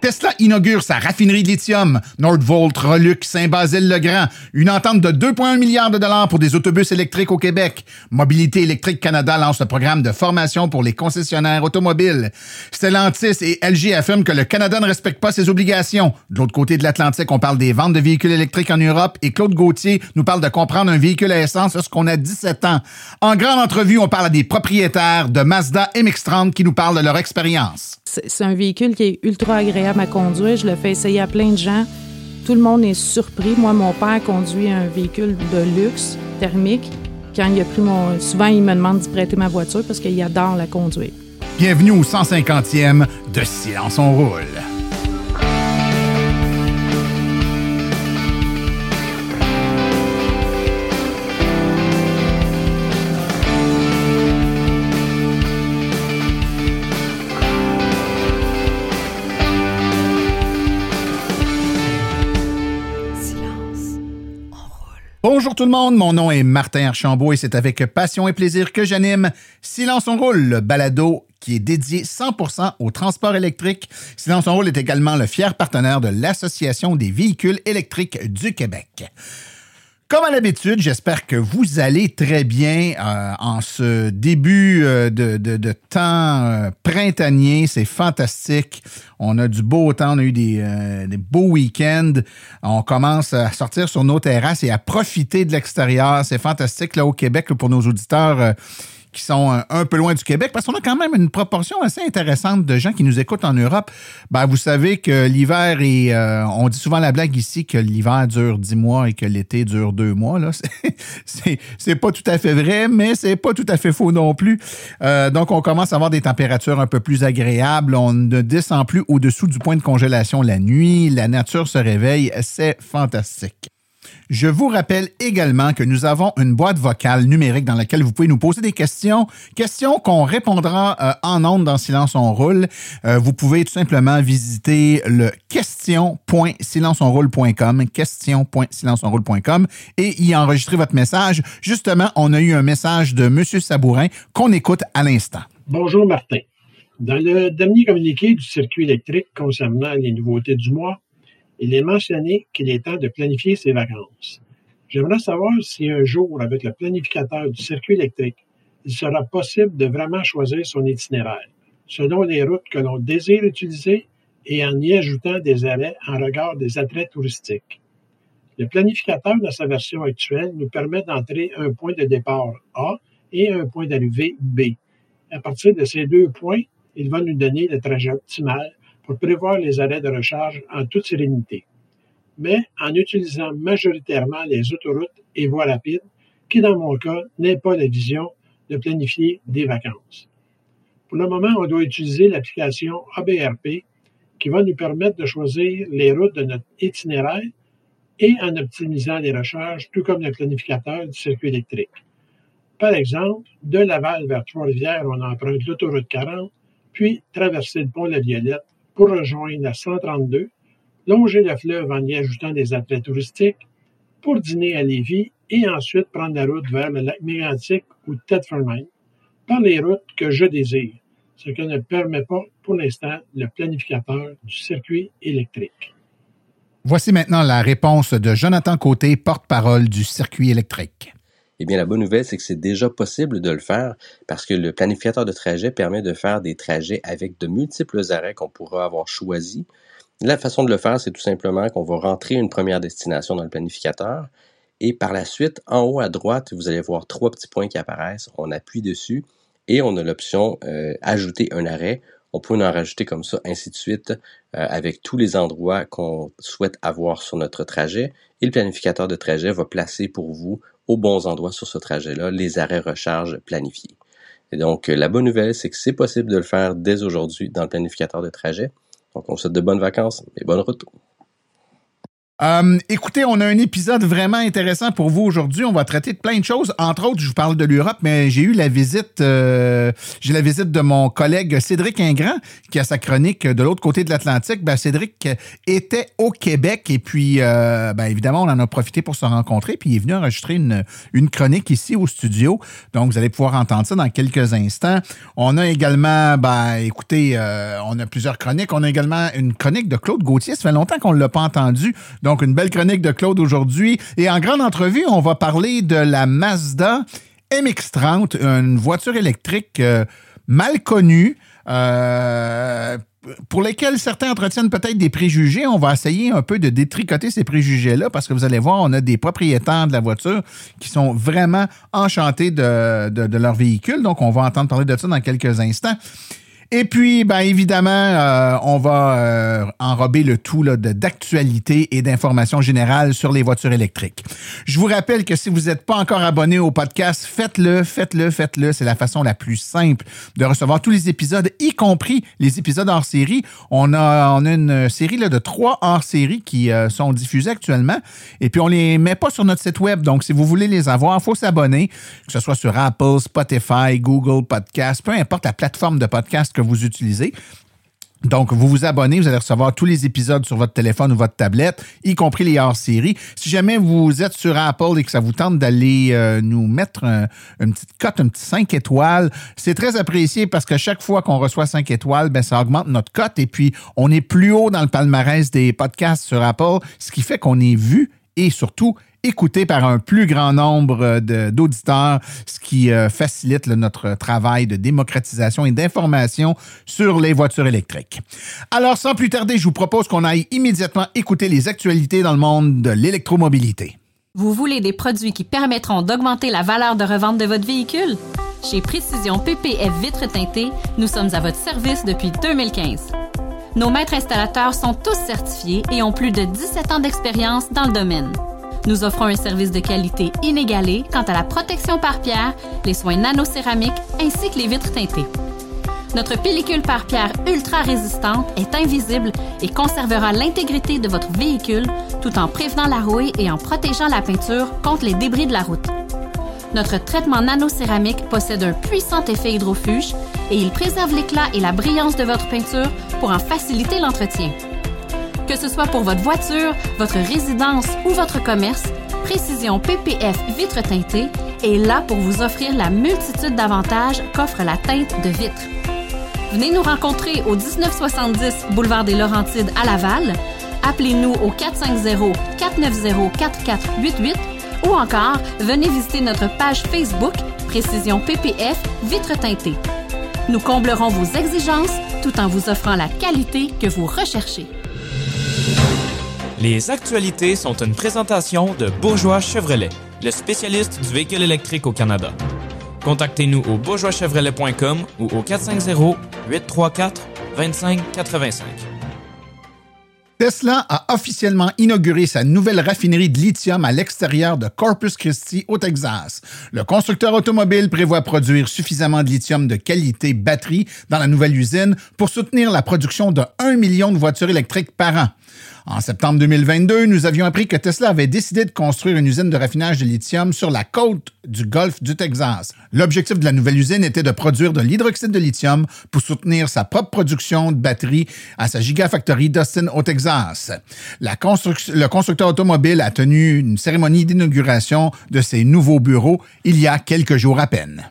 Tesla inaugure sa raffinerie de lithium. Nordvolt, Relux, Saint-Basile-le-Grand. Une entente de 2,1 milliards de dollars pour des autobus électriques au Québec. Mobilité électrique Canada lance le programme de formation pour les concessionnaires automobiles. Stellantis et LG affirment que le Canada ne respecte pas ses obligations. De l'autre côté de l'Atlantique, on parle des ventes de véhicules électriques en Europe et Claude Gauthier nous parle de comprendre un véhicule à essence lorsqu'on a 17 ans. En grande entrevue, on parle à des propriétaires de Mazda MX-30 qui nous parlent de leur expérience. C'est un véhicule qui est ultra agréable à conduire. Je le fais essayer à plein de gens. Tout le monde est surpris. Moi, mon père conduit un véhicule de luxe thermique. Quand il a pris mon. Souvent, il me demande d'y prêter ma voiture parce qu'il adore la conduire. Bienvenue au 150e de Silence on roule. Bonjour tout le monde, mon nom est Martin Archambault et c'est avec passion et plaisir que j'anime Silence on roule, le balado qui est dédié 100% au transport électrique. Silence on roule est également le fier partenaire de l'Association des véhicules électriques du Québec. Comme à l'habitude, j'espère que vous allez très bien euh, en ce début euh, de, de, de, temps euh, printanier. C'est fantastique. On a du beau temps, on a eu des, des beaux week-ends. On commence à sortir sur nos terrasses et à profiter de l'extérieur. C'est fantastique là au Québec pour nos auditeurs qui sont un, un, peu loin du Québec, parce qu'on a quand même une proportion assez intéressante de gens qui nous écoutent en Europe. Ben, vous savez que l'hiver est. Euh, on dit souvent la blague ici que l'hiver dure dix mois et que l'été dure deux mois. Là. C'est, c'est pas tout à fait vrai, mais c'est pas tout à fait faux non plus. Euh, donc, on commence à avoir des températures un peu plus agréables. On ne descend plus au-dessous du point de congélation la nuit. La nature se réveille. C'est fantastique. Je vous rappelle également que nous avons une boîte vocale numérique dans laquelle vous pouvez nous poser des questions, questions qu'on répondra euh, en ondes dans Silence on roule. Euh, vous pouvez tout simplement visiter le question.silenceonroule.com, question.silenceonroule.com et y enregistrer votre message. Justement, on a eu un message de M. Sabourin qu'on écoute à l'instant. Bonjour Martin. Dans le dernier communiqué du circuit électrique concernant les nouveautés du mois, il est mentionné qu'il est temps de planifier ses vacances. J'aimerais savoir si un jour, avec le planificateur du circuit électrique, il sera possible de vraiment choisir son itinéraire, selon les routes que l'on désire utiliser et en y ajoutant des arrêts en regard des attraits touristiques. Le planificateur dans sa version actuelle nous permet d'entrer un point de départ A et un point d'arrivée B. À partir de ces deux points, il va nous donner le trajet optimal pour prévoir les arrêts de recharge en toute sérénité, mais en utilisant majoritairement les autoroutes et voies rapides, qui dans mon cas n'est pas la vision de planifier des vacances. Pour le moment, on doit utiliser l'application ABRP qui va nous permettre de choisir les routes de notre itinéraire et en optimisant les recharges, tout comme le planificateur du circuit électrique. Par exemple, de Laval vers Trois-Rivières, on emprunte l'autoroute 40, puis traverser le pont La Violette pour rejoindre la 132, longer le fleuve en y ajoutant des attraits touristiques, pour dîner à Lévis et ensuite prendre la route vers le lac Mégantic ou Thetford par les routes que je désire, ce que ne permet pas pour l'instant le planificateur du circuit électrique. Voici maintenant la réponse de Jonathan Côté, porte-parole du circuit électrique. Eh bien, la bonne nouvelle, c'est que c'est déjà possible de le faire parce que le planificateur de trajet permet de faire des trajets avec de multiples arrêts qu'on pourra avoir choisis. La façon de le faire, c'est tout simplement qu'on va rentrer une première destination dans le planificateur et par la suite, en haut à droite, vous allez voir trois petits points qui apparaissent. On appuie dessus et on a l'option euh, ajouter un arrêt. On peut en rajouter comme ça, ainsi de suite, euh, avec tous les endroits qu'on souhaite avoir sur notre trajet. Et le planificateur de trajet va placer pour vous aux bons endroits sur ce trajet-là, les arrêts recharge planifiés. Et donc, la bonne nouvelle, c'est que c'est possible de le faire dès aujourd'hui dans le planificateur de trajet. Donc, on vous souhaite de bonnes vacances et bonne retour. Euh, écoutez, on a un épisode vraiment intéressant pour vous aujourd'hui. On va traiter de plein de choses. Entre autres, je vous parle de l'Europe, mais j'ai eu la visite, euh, j'ai la visite de mon collègue Cédric Ingrand, qui a sa chronique de l'autre côté de l'Atlantique. Ben, Cédric était au Québec et puis, euh, ben, évidemment, on en a profité pour se rencontrer. Puis il est venu enregistrer une, chronique ici au studio. Donc, vous allez pouvoir entendre ça dans quelques instants. On a également, ben, écoutez, on a plusieurs chroniques. On a également une chronique de Claude Gauthier. Ça fait longtemps qu'on ne l'a pas entendu. Une belle chronique de Claude aujourd'hui. Et en grande entrevue, on va parler de la Mazda MX-30, une voiture électrique euh, mal connue. Euh, pour lesquels certains entretiennent peut-être des préjugés. On va essayer un peu de détricoter ces préjugés-là parce que vous allez voir, on a des propriétaires de la voiture qui sont vraiment enchantés de, de leur véhicule. Donc, on va entendre parler de ça dans quelques instants. Et puis, ben évidemment, euh, on va euh, enrober le tout d'actualité et d'informations générales sur les voitures électriques. Je vous rappelle que si vous n'êtes pas encore abonné au podcast, faites-le, faites-le, faites-le. C'est la façon la plus simple de recevoir tous les épisodes, y compris les épisodes hors série. On a, une série là, de trois hors série qui euh, sont diffusés actuellement. Et puis, on les met pas sur notre site web. Donc, si vous voulez les avoir, il faut s'abonner, que ce soit sur Apple, Spotify, Google Podcast, peu importe la plateforme de podcast que vous utilisez. Donc, vous vous abonnez, vous allez recevoir tous les épisodes sur votre téléphone ou votre tablette, y compris les hors-séries. Si jamais vous êtes sur Apple et que ça vous tente d'aller euh, nous mettre une petite cote, un petit 5 étoiles, c'est très apprécié parce que chaque fois qu'on reçoit 5 étoiles, ben, ça augmente notre cote et puis on est plus haut dans le palmarès des podcasts sur Apple, ce qui fait qu'on est vu et surtout écouté par un plus grand nombre euh, d'auditeurs, ce qui euh, facilite notre travail de démocratisation et d'information sur les voitures électriques. Alors, sans plus tarder, je vous propose qu'on aille immédiatement écouter les actualités dans le monde de l'électromobilité. Vous voulez des produits qui permettront d'augmenter la valeur de revente de votre véhicule? Chez Précision PPF Vitres teintées, nous sommes à votre service depuis 2015. Nos maîtres installateurs sont tous certifiés et ont plus de 17 ans d'expérience dans le domaine. Nous offrons un service de qualité inégalé quant à la protection par pierre, les soins nano-céramiques ainsi que les vitres teintées. Notre pellicule par pierre ultra résistante est invisible et conservera l'intégrité de votre véhicule tout en prévenant la rouille et en protégeant la peinture contre les débris de la route. Notre traitement nano-céramique possède un puissant effet hydrofuge et il préserve l'éclat et la brillance de votre peinture pour en faciliter l'entretien. Que ce soit pour votre voiture, votre résidence ou votre commerce, Précision PPF Vitre teintée est là pour vous offrir la multitude d'avantages qu'offre la teinte de vitre. Venez nous rencontrer au 1970 Boulevard des Laurentides à Laval. Appelez-nous au 450-490-4488 ou encore venez visiter notre page Facebook Précision PPF Vitre teintée. Nous comblerons vos exigences tout en vous offrant la qualité que vous recherchez. Les actualités sont une présentation de Bourgeois Chevrolet, le spécialiste du véhicule électrique au Canada. Contactez-nous au bourgeoischevrolet.com ou au 450-834-2585. Tesla a officiellement inauguré sa nouvelle raffinerie de lithium à l'extérieur de Corpus Christi, au Texas. Le constructeur automobile prévoit produire suffisamment de lithium de qualité batterie dans la nouvelle usine pour soutenir la production de 1 million de voitures électriques par an. En septembre 2022, nous avions appris que Tesla avait décidé de construire une usine de raffinage de lithium sur la côte du golfe du Texas. L'objectif de la nouvelle usine était de produire de l'hydroxyde de lithium pour soutenir sa propre production de batteries à sa Gigafactory d'Austin au Texas. le constructeur automobile a tenu une cérémonie d'inauguration de ses nouveaux bureaux il y a quelques jours à peine.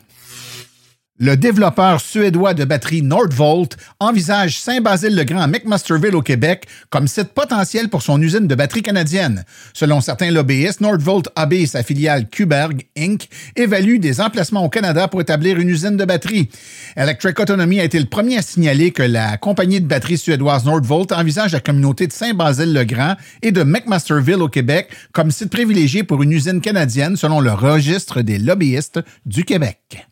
Le développeur suédois de batterie Nordvolt envisage Saint-Basile-le-Grand à McMasterville au Québec comme site potentiel pour son usine de batterie canadienne. Selon certains lobbyistes, Nordvolt AB et sa filiale Kuberg Inc. évaluent des emplacements au Canada pour établir une usine de batterie. Electric Autonomy a été le premier à signaler que la compagnie de batterie suédoise Nordvolt envisage la communauté de Saint-Basile-le-Grand et de McMasterville au Québec comme site privilégié pour une usine canadienne selon le registre des lobbyistes du Québec.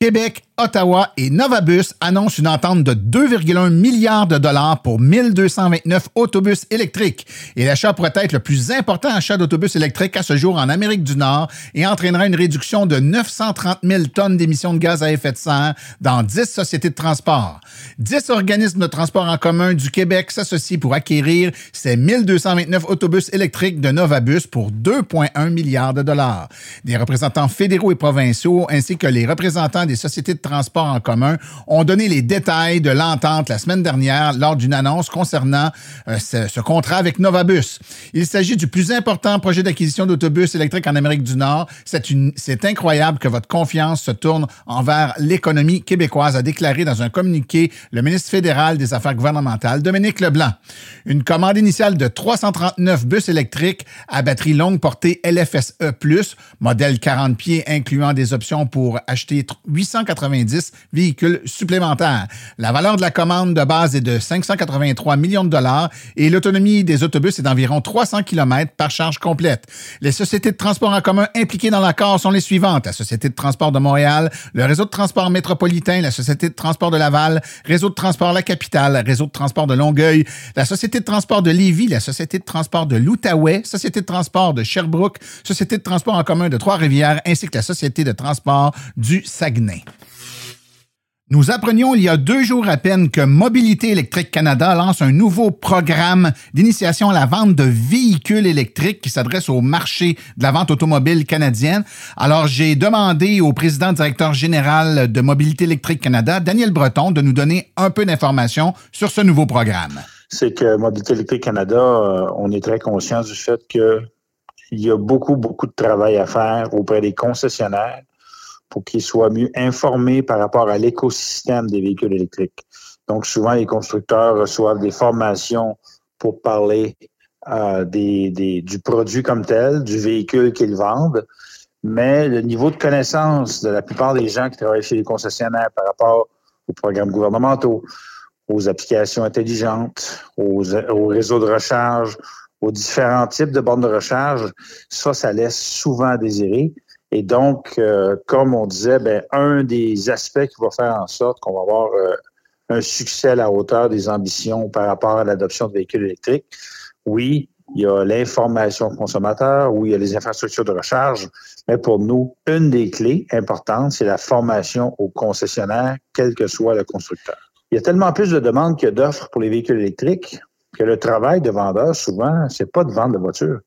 Québec Ottawa et Novabus annoncent une entente de 2,1 milliards de dollars pour 1229 autobus électriques. Et l'achat pourrait être le plus important achat d'autobus électriques à ce jour en Amérique du Nord et entraînera une réduction de 930 000 tonnes d'émissions de gaz à effet de serre dans 10 sociétés de transport. 10 organismes de transport en commun du Québec s'associent pour acquérir ces 1229 autobus électriques de Novabus pour 2,1 milliards de dollars. Des représentants fédéraux et provinciaux ainsi que les représentants des sociétés de transport en commun ont donné les détails de l'entente la semaine dernière lors d'une annonce concernant euh, ce, ce contrat avec Novabus. Il s'agit du plus important projet d'acquisition d'autobus électriques en Amérique du Nord. C'est incroyable que votre confiance se tourne envers l'économie québécoise, a déclaré dans un communiqué le ministre fédéral des Affaires gouvernementales, Dominique Leblanc. Une commande initiale de 339 bus électriques à batterie longue portée LFSE+, modèle 40 pieds incluant des options pour acheter 890 véhicules supplémentaires. La valeur de la commande de base est de 583 millions de dollars et l'autonomie des autobus est d'environ 300 km par charge complète. Les sociétés de transport en commun impliquées dans l'accord sont les suivantes. La Société de transport de Montréal, le Réseau de transport métropolitain, la Société de transport de Laval, Réseau de transport La Capitale, Réseau de transport de Longueuil, la Société de transport de Lévis, la Société de transport de l'Outaouais, Société de transport de Sherbrooke, Société de transport en commun de Trois-Rivières, ainsi que la Société de transport du Saguenay. Nous apprenions il y a deux jours à peine que Mobilité électrique Canada lance un nouveau programme d'initiation à la vente de véhicules électriques qui s'adresse au marché de la vente automobile canadienne. Alors, j'ai demandé au président directeur général de Mobilité électrique Canada, Daniel Breton, de nous donner un peu d'informations sur ce nouveau programme. C'est que Mobilité électrique Canada, euh, on est très conscient du fait que il y a beaucoup, beaucoup de travail à faire auprès des concessionnaires pour qu'ils soient mieux informés par rapport à l'écosystème des véhicules électriques. Donc, souvent, les constructeurs reçoivent des formations pour parler euh, du produit comme tel, du véhicule qu'ils vendent, mais le niveau de connaissance de la plupart des gens qui travaillent chez les concessionnaires par rapport aux programmes gouvernementaux, aux applications intelligentes, aux, aux réseaux de recharge, aux différents types de bornes de recharge, ça, ça laisse souvent à désirer. Et donc, euh, comme on disait, ben, un des aspects qui va faire en sorte qu'on va avoir euh, un succès à la hauteur des ambitions par rapport à l'adoption de véhicules électriques, oui, il y a l'information consommateur, oui, il y a les infrastructures de recharge, mais pour nous, une des clés importantes, c'est la formation aux concessionnaires, quel que soit le constructeur. Il y a tellement plus de demandes que d'offres pour les véhicules électriques que le travail de vendeur, souvent, c'est pas de vendre de voiture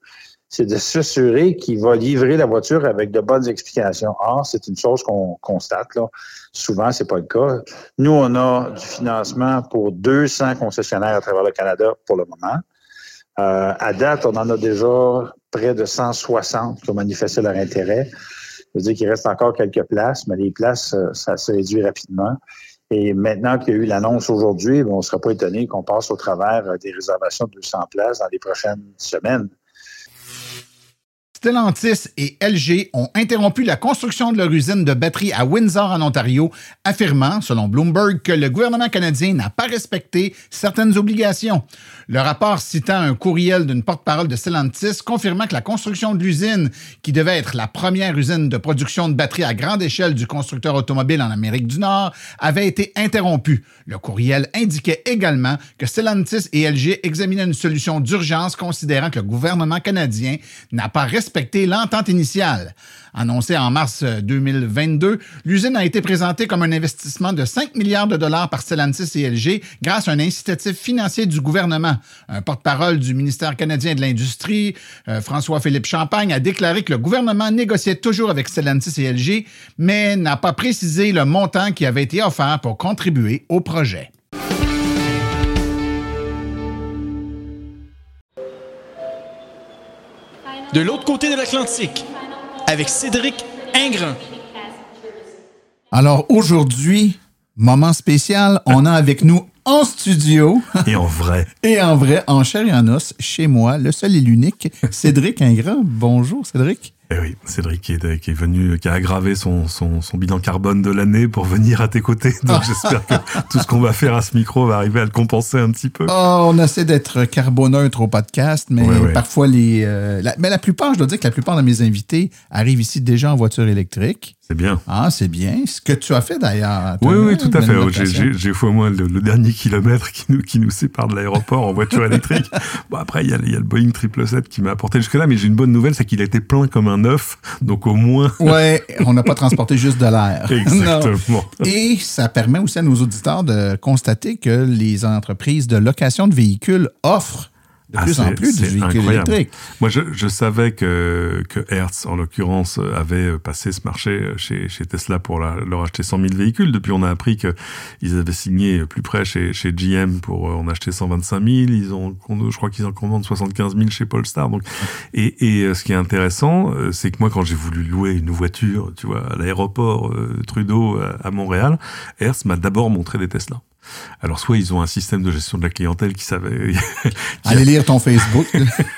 c'est de s'assurer qu'il va livrer la voiture avec de bonnes explications. Or, c'est une chose qu'on constate. Là. Souvent, c'est pas le cas. Nous, on a du financement pour 200 concessionnaires à travers le Canada pour le moment. Euh, à date, on en a déjà près de 160 qui ont manifesté leur intérêt. Ça veut dire qu'il reste encore quelques places, mais les places, euh, ça se réduit rapidement. Et maintenant qu'il y a eu l'annonce aujourd'hui, on ne sera pas étonné qu'on passe au travers euh, des réservations de 200 places dans les prochaines semaines. Stellantis et LG ont interrompu la construction de leur usine de batterie à Windsor, en Ontario, affirmant, selon Bloomberg, que le gouvernement canadien n'a pas respecté certaines obligations. Le rapport citant un courriel d'une porte-parole de Stellantis confirmant que la construction de l'usine, qui devait être la première usine de production de batteries à grande échelle du constructeur automobile en Amérique du Nord, avait été interrompue. Le courriel indiquait également que Stellantis et LG examinaient une solution d'urgence considérant que le gouvernement canadien n'a pas respecté l'entente initiale. Annoncée en mars 2022, l'usine a été présentée comme un investissement de 5 milliards de dollars par Stellantis et LG grâce à un incitatif financier du gouvernement. Un porte-parole du ministère canadien de l'Industrie, euh, François-Philippe Champagne, a déclaré que le gouvernement négociait toujours avec Stellantis et LG, mais n'a pas précisé le montant qui avait été offert pour contribuer au projet. De l'autre côté de l'Atlantique, avec Cédric Ingrand. Alors aujourd'hui, moment spécial, on a avec nous en studio. Et en vrai. et en vrai, en chair et en os, chez moi, le seul et l'unique, Cédric Ingrand. Bonjour Cédric. Eh oui, Cédric qui est, qui est venu, qui a aggravé son, son, son bilan carbone de l'année pour venir à tes côtés. Donc j'espère que tout ce qu'on va faire à ce micro va arriver à le compenser un petit peu. Oh, on essaie d'être carboneutre au podcast, mais Ouais, ouais. parfois les. euh, la- mais la plupart, je dois dire que la plupart de mes invités arrivent ici déjà en voiture électrique. C'est bien. Ah, c'est bien. Ce que tu as fait d'ailleurs. Oui, oui, tout à fait. J'ai- fait au moins le, le dernier kilomètre qui nous, qui nous sépare de l'aéroport en voiture électrique. bon, après, il y, a, il y a le Boeing 777 qui m'a apporté jusque-là, mais j'ai une bonne nouvelle, c'est qu'il a été plein comme un Donc au moins... Ouais, on n'a pas transporté juste de l'air. Exactement. Non. Et ça permet aussi à nos auditeurs de constater que les entreprises de location de véhicules offrent de Ah, plus en c'est- plus de c'est véhicules incroyable. électriques. Moi, je, je savais que, que Hertz, en l'occurrence, avait passé ce marché chez, chez Tesla pour la- leur acheter 100 000 véhicules. Depuis, on a appris qu'ils avaient signé plus près chez, chez GM pour euh, en acheter 125 000. Ils ont, je crois qu'ils en commandent 75 000 chez Polestar. Donc, et, et euh, ce qui est intéressant, euh, c'est que moi, quand j'ai voulu louer une voiture, tu vois, à l'aéroport Trudeau à, à Montréal, Hertz m'a d'abord montré des Tesla. Alors, soit ils ont un système de gestion de la clientèle qui savait, qui Allez lire ton Facebook.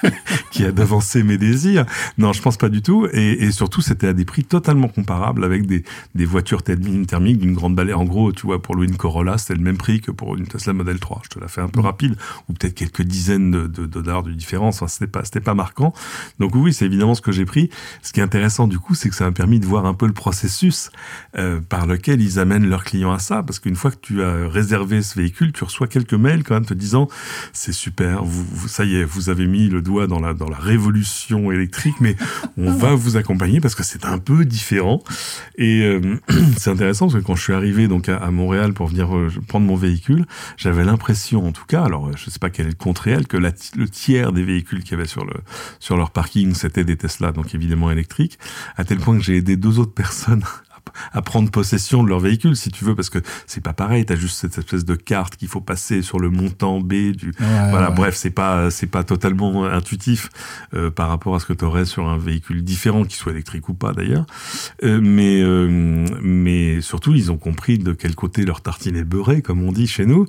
qui a devancé mes désirs. Non, je pense pas du tout. Et, et surtout, c'était à des prix totalement comparables avec des, des voitures thermi- thermiques d'une grande balai. En gros, tu vois, pour louer une Corolla, c'était le même prix que pour une Tesla Model 3. Je te la fais un peu rapide, ou peut-être quelques dizaines de, de, de dollars de différence. Enfin, c'était pas, c'était pas marquant. Donc oui, c'est évidemment ce que j'ai pris. Ce qui est intéressant du coup, c'est que ça m'a permis de voir un peu le processus euh, par lequel ils amènent leurs clients à ça. Parce qu'une fois que tu as réservé ce véhicule, tu reçois quelques mails quand même te disant c'est super, vous, vous- ça y est, vous avez mis le doigt dans la dans la révolution électrique, mais on va vous accompagner parce que c'est un peu différent. Et euh, c'est intéressant parce que quand je suis arrivé donc à, à Montréal pour venir euh, prendre mon véhicule, j'avais l'impression, en tout cas, alors euh, je sais pas quel est le compte réel, que la le tiers des véhicules qu'il y avait sur le sur leur parking, c'était des Tesla, donc évidemment électriques, à tel point que j'ai aidé deux autres personnes à prendre possession de leur véhicule, si tu veux, parce que c'est pas pareil. T'as juste cette espèce de carte qu'il faut passer sur le montant B du. voilà, ouais. bref, c'est pas c'est pas totalement intuitif euh, par rapport à ce que tu aurais sur un véhicule différent, qu'il soit électrique ou pas d'ailleurs. Euh, mais euh, mais surtout, ils ont compris de quel côté leur tartine est beurrée, comme on dit chez nous.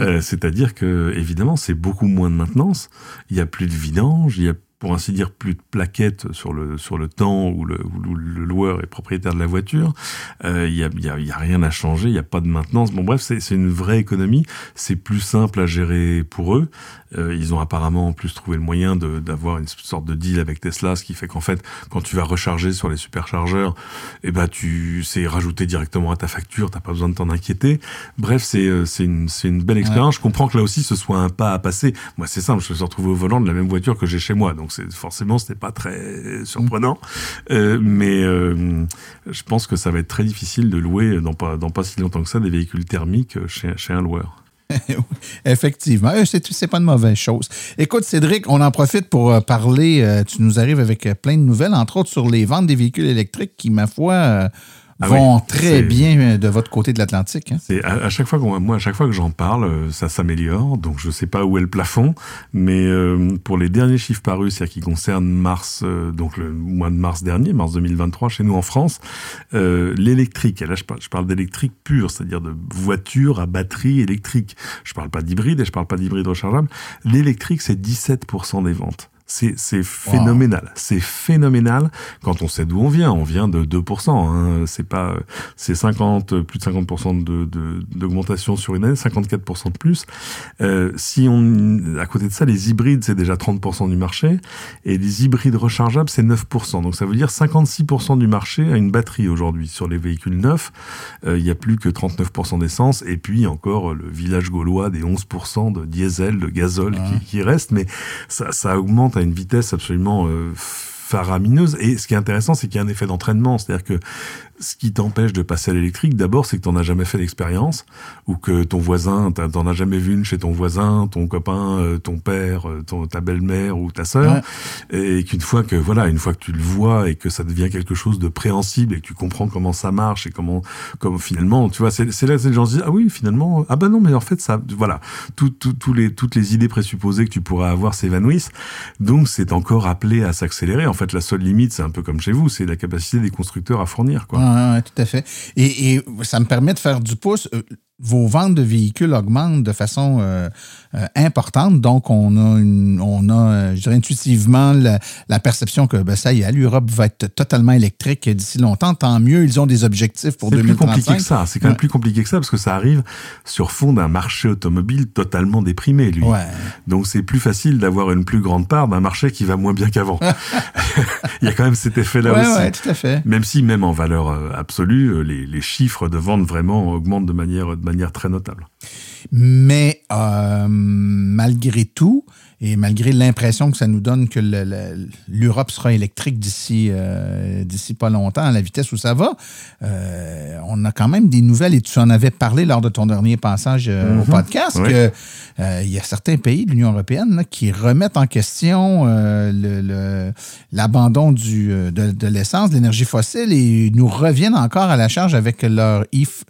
Euh, C'est-à-dire que évidemment, c'est beaucoup moins de maintenance. Il y a plus de vidange, il y a pour ainsi dire, plus de plaquettes sur le sur le temps où le, où le loueur est propriétaire de la voiture. Euh, Il y, a, il y, a, y a rien à changer, il n'y a pas de maintenance. Bon bref, c'est c'est une vraie économie. C'est plus simple à gérer pour eux. Euh, ils ont apparemment en plus trouvé le moyen de- d'avoir une sorte de deal avec Tesla, ce qui fait qu'en fait, quand tu vas recharger sur les superchargeurs, eh ben tu c'est rajouté directement à ta facture, t'as pas besoin de t'en inquiéter. Bref, c'est euh, c'est une c'est une belle expérience. Je comprends que là aussi ce soit un pas à passer. Moi, c'est simple, je me suis retrouvé au volant de la même voiture que j'ai chez moi, donc c'est forcément c'était pas très surprenant. Euh, mais euh, je pense que ça va être très difficile de louer dans pas dans pas si longtemps que ça des véhicules thermiques chez chez un loueur. Effectivement, Euh, c'est pas une mauvaise chose. Écoute, Cédric, on en profite pour parler. tu nous arrives avec plein de nouvelles, entre autres sur les ventes des véhicules électriques qui, ma foi, Ah vont oui, très bien euh, de votre côté de l'Atlantique. hein. C'est à, à chaque fois qu'on moi à chaque fois que j'en parle, euh, ça s'améliore. Donc je sais pas où est le plafond, mais euh, pour les derniers chiffres parus, c'est-à-dire qui concernent mars, euh, donc le mois de mars dernier, mars 2023, chez nous en France, euh, l'électrique. Et là, je parle, je parle d'électrique pur, c'est-à-dire de voiture à batterie électrique. Je parle pas d'hybride et je parle pas d'hybride rechargeable. L'électrique, c'est 17% des ventes. C'est, c'est phénoménal. C'est phénoménal quand on sait d'où on vient. On vient de 2%. Hein. C'est pas, c'est 50, plus de 50% de, de, d'augmentation sur une année, 54% de plus. Euh, si on, à côté de ça, les hybrides, c'est déjà 30% du marché. Et les hybrides rechargeables, c'est 9%. Donc ça veut dire 56% du marché a une batterie aujourd'hui. Sur les véhicules neufs, euh, il y a plus que 39% d'essence. Et puis encore le village gaulois des 11% de diesel, de gazole qui, qui reste. Mais ça, ça augmente à une vitesse absolument euh, faramineuse. Et ce qui est intéressant, c'est qu'il y a un effet d'entraînement. C'est-à-dire que ce qui t'empêche de passer à l'électrique, d'abord, c'est que t'en as jamais fait l'expérience, ou que ton voisin, t'en as jamais vu une chez ton voisin, ton copain, euh, ton père, euh, ton, ta belle-mère ou ta sœur, et qu'une fois que voilà, une fois que tu le vois et que ça devient quelque chose de préhensible et que tu comprends comment ça marche et comment, comme finalement, tu vois, c'est là que les gens se disent ah oui, finalement, ah bah non, mais en fait ça, voilà, tout, les, toutes les idées présupposées que tu pourrais avoir s'évanouissent, donc c'est encore appelé à s'accélérer. En fait, la seule limite, c'est un peu comme chez vous, c'est la capacité des constructeurs à fournir, quoi. Tout à fait. Et, et ça me permet de faire du pouce. Vos ventes de véhicules augmentent de façon euh, euh, importante. Donc, on a, une, on a euh, je dirais intuitivement, la, la perception que ben, ça y est, l'Europe va être totalement électrique d'ici longtemps. Tant mieux, ils ont des objectifs pour C'est plus 2035. compliqué que ça. C'est quand même Ouais. plus compliqué que ça parce que ça arrive sur fond d'un marché automobile totalement déprimé, lui. Ouais. Donc c'est plus facile d'avoir une plus grande part d'un marché qui va moins bien qu'avant. Il y a quand même cet effet-là Ouais, aussi. ouais, tout à fait. Même si, même en valeur absolue, les, les chiffres de vente vraiment augmentent de manière, de manière très notable. Mais euh, malgré tout, et malgré l'impression que ça nous donne que le- le- l'Europe sera électrique d'ici euh, d'ici pas longtemps, à la vitesse où ça va, euh, on a quand même des nouvelles, et tu en avais parlé lors de ton dernier passage au Mhm. podcast, Oui. que il y a certains pays de l'Union européenne là, qui remettent en question le- le- l'abandon du euh, de, de l'essence, de l'énergie fossile, et nous reviennent encore à la charge avec leur e-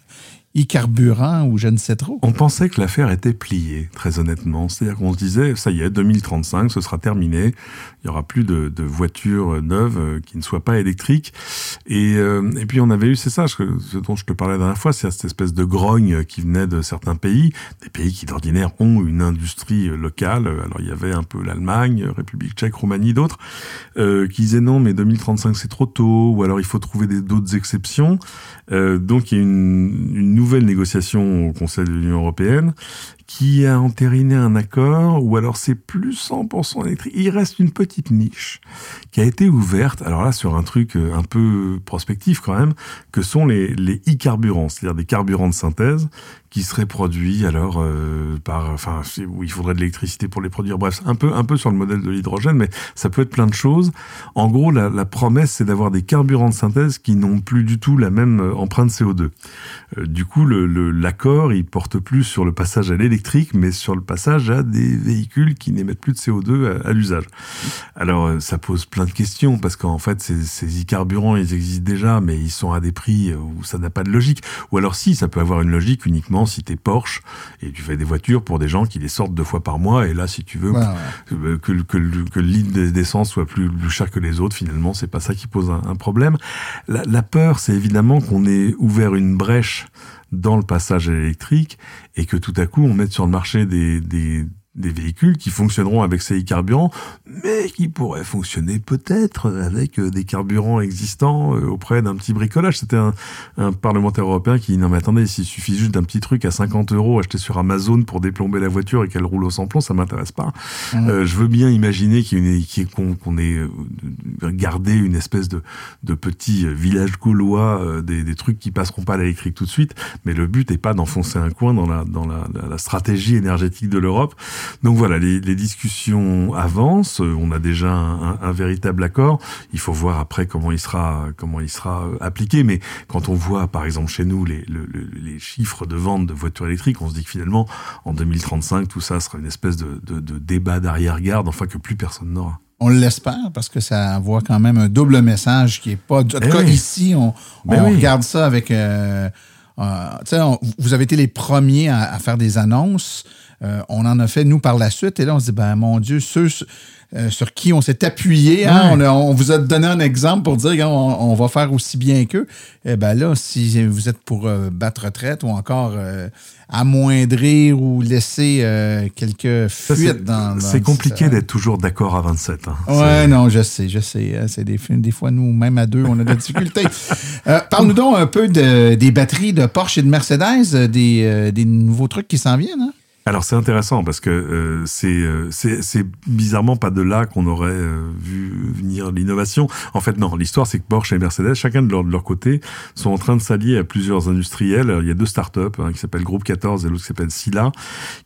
e-carburant ou je ne sais trop. On pensait que l'affaire était pliée, très honnêtement. C'est-à-dire qu'on se disait, ça y est, 2035, ce sera terminé. Il y aura plus de, voitures neuves euh, qui ne soient pas électriques. Et, euh, et puis on avait eu, c'est ça, ce, dont je te parlais la dernière fois, c'est cette espèce de grogne qui venait de certains pays, des pays qui d'ordinaire ont une industrie locale. Alors il y avait un peu l'Allemagne, République tchèque, Roumanie, d'autres, euh, qui disaient non, mais 2035 c'est trop tôt, ou alors il faut trouver d'autres exceptions. Euh, donc il y a une, une nouvelle négociation au Conseil de l'Union européenne qui a entériné un accord où alors c'est plus 100% électrique. Il reste une petite niche qui a été ouverte, alors là sur un truc euh, un peu prospectif quand même, que sont les, e-carburants, c'est-à-dire des carburants de synthèse qui seraient produits alors euh, par, enfin où il faudrait de l'électricité pour les produire. Bref, un peu un peu sur le modèle de l'hydrogène, mais ça peut être plein de choses. En gros, la, promesse c'est d'avoir des carburants de synthèse qui n'ont plus du tout la même euh, empreinte CO2. Euh, du coup, l'accord il porte plus sur le passage à mais sur le passage à des véhicules qui n'émettent plus de CO2 à, à l'usage. Alors, euh, ça pose plein de questions parce qu'en fait, ces, ces e-carburants, ils existent déjà, mais ils sont à des prix euh, où ça n'a pas de logique. Ou alors, si, ça peut avoir une logique uniquement si t'es Porsche et tu fais des voitures pour des gens qui les sortent deux fois par mois. Et là, si tu veux euh, que, que, le- que le litre d'essence soit plus, plus cher que les autres, finalement, c'est pas ça qui pose un, un problème. La, la peur, c'est évidemment qu'on ait ouvert une brèche dans le passage à l'électrique et que tout à coup on mette sur le marché des, des, des véhicules qui fonctionneront avec ces carburants, mais qui pourraient fonctionner peut-être avec euh, des carburants existants euh, auprès d'un petit bricolage. C'était un, un parlementaire européen qui dit non mais attendez, s'il suffit juste d'un petit truc à 50 euros acheté sur Amazon pour déplomber la voiture et qu'elle roule au sans-plomb, ça m'intéresse pas. Euh, je veux bien imaginer une- qu'il y ait- qu'on qu'on ait euh, gardé une espèce de, de petit village gaulois, euh, des, des trucs qui passeront pas à l'électrique tout de suite, mais le but n'est pas d'enfoncer un coin dans la, dans la- la stratégie énergétique de l'Europe. Donc voilà, les, les discussions avancent, euh, on a déjà un, véritable accord, il faut voir après comment il sera, comment il sera euh, appliqué, mais quand on voit par exemple chez nous les, le- le- les chiffres de vente de voitures électriques, on se dit que finalement en 2035 tout ça sera une espèce de, de, de débat d'arrière-garde, enfin que plus personne n'aura. On l'espère parce que ça envoie quand même un double message qui est pas. En tout Eh cas, oui. ici, on, Ben on oui. regarde ça avec. euh, euh, on- vous avez été les premiers à, à faire des annonces. Euh, on en a fait, nous, par la suite. Et là, on se dit, ben, mon Dieu, ceux euh, sur qui on s'est appuyé, hein, on, a- on vous a donné un exemple pour dire, on, on va faire aussi bien qu'eux. Eh ben là, si vous êtes pour euh, battre retraite ou encore amoindrir ou laisser quelques Ça, fuites c'est- dans. C'est compliqué d'être toujours d'accord à 27. hein. Ouais, non, je sais, je sais. hein, C'est des, des fois, nous, même à deux, on a de la difficulté. Parle-nous donc un peu de- des batteries de Porsche et de Mercedes, des, des nouveaux trucs qui s'en viennent. Hein? Alors c'est intéressant parce que euh, c'est euh, c'est bizarrement pas de là qu'on aurait euh, vu venir l'innovation. En fait non, l'histoire c'est que Porsche et Mercedes, chacun de leur, de leur côté, sont en train de s'allier à plusieurs industriels. Il y a deux startups, hein, qui s'appellent Groupe 14 et l'autre qui s'appelle Sila,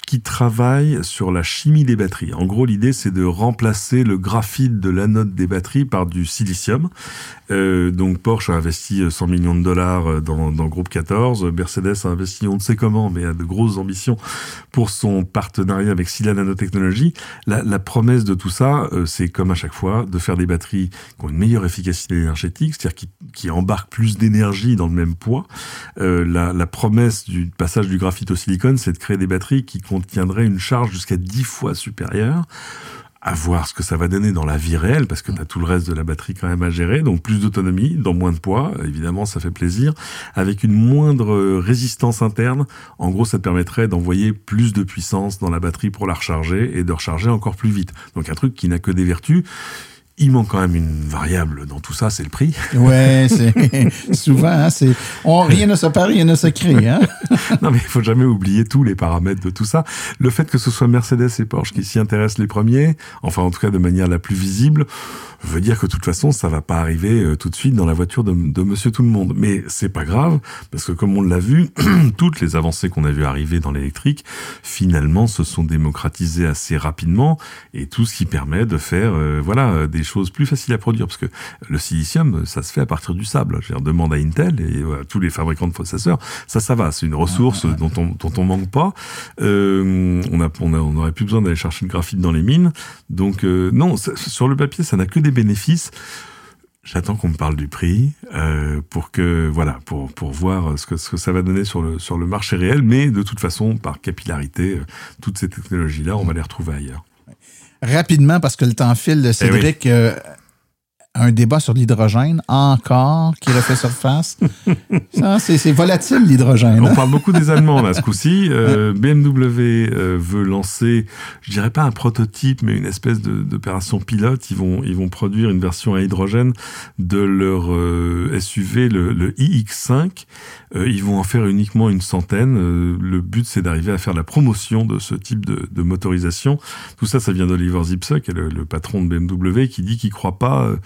qui travaillent sur la chimie des batteries. En gros l'idée c'est de remplacer le graphite de l'anode des batteries par du silicium. Euh, donc Porsche a investi 100 millions de dollars euh, dans, dans Groupe 14, Mercedes a investi on ne sait comment, mais a de grosses ambitions pour son partenariat avec Sila Nanotechnologies. La, promesse de tout ça, euh, c'est comme à chaque fois, de faire des batteries qui ont une meilleure efficacité énergétique, c'est-à-dire qui, qui embarquent plus d'énergie dans le même poids. Euh, la, la promesse du passage du graphite au silicone, c'est de créer des batteries qui contiendraient une charge jusqu'à 10 fois supérieure à voir ce que ça va donner dans la vie réelle, parce que tu as tout le reste de la batterie quand même à gérer, donc plus d'autonomie, dans moins de poids, évidemment ça fait plaisir, avec une moindre résistance interne. En gros, ça te permettrait d'envoyer plus de puissance dans la batterie pour la recharger et de recharger encore plus vite. Donc un truc qui n'a que des vertus. Il manque quand même une variable dans tout ça, c'est le prix. Ouais, c'est souvent, hein, c'est on, rien ne se perd, rien ne se crée. Hein? non, mais il faut jamais oublier tous les paramètres de tout ça. Le fait que ce soit Mercedes et Porsche qui s'y intéressent les premiers, enfin en tout cas de manière la plus visible, veut dire que de toute façon, ça va pas arriver euh, tout de suite dans la voiture de, de Monsieur Tout le Monde. Mais c'est pas grave parce que comme on l'a vu, toutes les avancées qu'on a vu arriver dans l'électrique, finalement, se sont démocratisées assez rapidement et tout ce qui permet de faire, euh, voilà, des choses plus faciles à produire parce que le silicium, ça se fait à partir du sable. Je demande à Intel et à tous les fabricants de processeurs, ça, ça va. C'est une ressource dont on dont on manque pas. Euh, on a on a on aurait plus besoin d'aller chercher le graphite dans les mines. Donc euh, non, sur le papier, ça n'a que des bénéfices. J'attends qu'on me parle du prix euh, pour que voilà pour pour voir ce que ce que ça va donner sur le sur le marché réel. Mais de toute façon, par capillarité, euh, toutes ces technologies là, on va les retrouver ailleurs. Rapidement, parce que le temps file, Cédric. Euh, un débat sur l'hydrogène encore qui refait surface. Ça, c'est volatile l'hydrogène. On parle beaucoup des Allemands là ce coup-ci. Euh, BMW euh, veut lancer, je dirais pas un prototype, mais une espèce d'opération pilote. Ils vont ils vont produire une version à hydrogène de leur euh, SUV, le, le iX5. Euh, ils vont en faire uniquement une centaine. Euh, le but c'est d'arriver à faire la promotion de ce type de, de motorisation. Tout ça, ça vient d'Oliver Zipse, qui est le, le, patron de BMW, qui dit qu'il croit pas euh,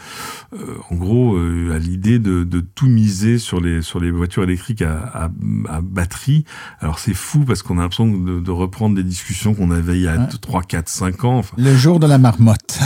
en gros, euh, à l'idée de, de, tout miser sur les sur les voitures électriques à, à, à batterie. Alors c'est fou parce qu'on a l'impression de, de, reprendre des discussions qu'on avait il y a ouais. 3, 4, 5 ans. Enfin, le jour de la marmotte.